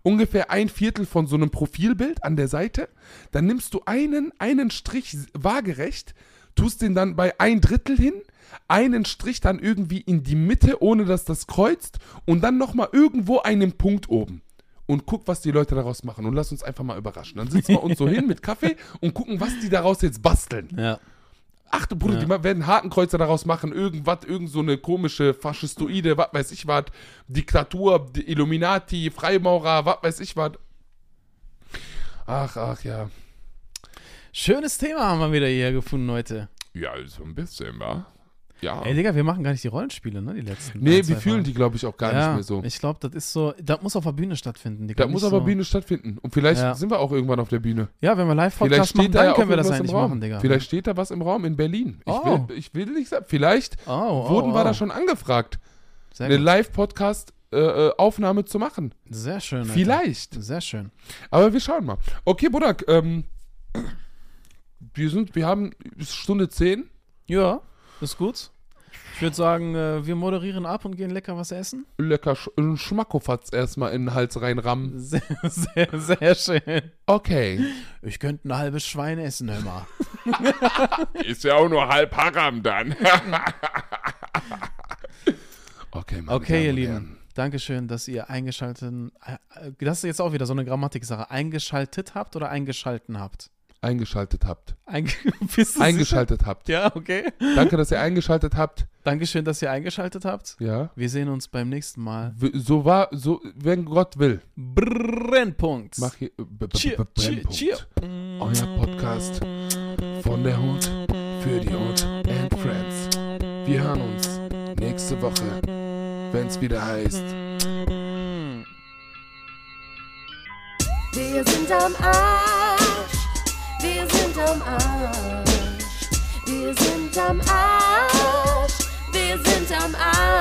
ungefähr ein Viertel von so einem Profilbild an der Seite. Dann nimmst du einen, einen Strich waagerecht, tust den dann bei ein Drittel hin, einen Strich dann irgendwie in die Mitte, ohne dass das kreuzt und dann nochmal irgendwo einen Punkt oben. Und guck, was die Leute daraus machen und lass uns einfach mal überraschen. Dann sitzen wir uns so hin mit Kaffee und gucken, was die daraus jetzt basteln. Ja. Ach du Bruder, Ja. die werden Hakenkreuzer daraus machen, irgendwas, irgend so eine komische faschistoide, was weiß ich was, Diktatur, Illuminati, Freimaurer, was weiß ich was. Ach, ach ja. Schönes Thema haben wir wieder hier gefunden heute. Ja, so ein bisschen, wa? Ja. Ey, Digga, wir machen gar nicht die Rollenspiele, ne? Die letzten. nee, wir fühlen Folgen. die, glaube ich, auch gar ja, nicht mehr so. Ich glaube, das ist so, das muss auf der Bühne stattfinden. Digga, Da muss nicht aber so. Bühne stattfinden. Und vielleicht Ja. sind wir auch irgendwann auf der Bühne. Ja, wenn wir Live-Podcast machen, da dann auch können wir das eigentlich machen, Digga. Vielleicht steht da was im Raum in Berlin. Ich, Oh. will, ich will nicht sagen. Vielleicht oh, oh, wurden wir oh. da schon angefragt, Sehr, eine gut. Live-Podcast-Aufnahme zu machen. Sehr schön. Alter. Vielleicht. Sehr schön. Aber wir schauen mal. Okay, Budak, ähm, wir sind, wir haben Stunde 10. Ja, ist gut. Ich würde sagen, äh, wir moderieren ab und gehen lecker was essen. Lecker Sch einen Schmackofatz erstmal in den Hals reinrammen. Sehr, sehr, sehr schön. Okay. Ich könnte ein halbes Schwein essen, hör mal. Ist ja auch nur halb Haram dann. okay, meine Okay, ihr Damen Lieben. Herren. Dankeschön, dass ihr eingeschaltet, äh, das ist jetzt auch wieder so eine Grammatiksache, eingeschaltet habt oder eingeschalten habt? Eingeschaltet habt. Du Eingeschaltet habt. Ja, okay. Danke, dass ihr eingeschaltet habt. Dankeschön, dass ihr eingeschaltet habt. Ja. Wir sehen uns beim nächsten Mal. W- So war, so, wenn Gott will. Brennpunkt. Mach hier. Cheer, b- cheer, Brennpunkt. cheer. Euer Podcast von der Hut für die Hut and Friends. Wir hören uns nächste Woche, wenn es wieder heißt. Wir sind am Arsch. Wir sind am Arsch. Wir sind am Arsch. Wir sind am Arsch.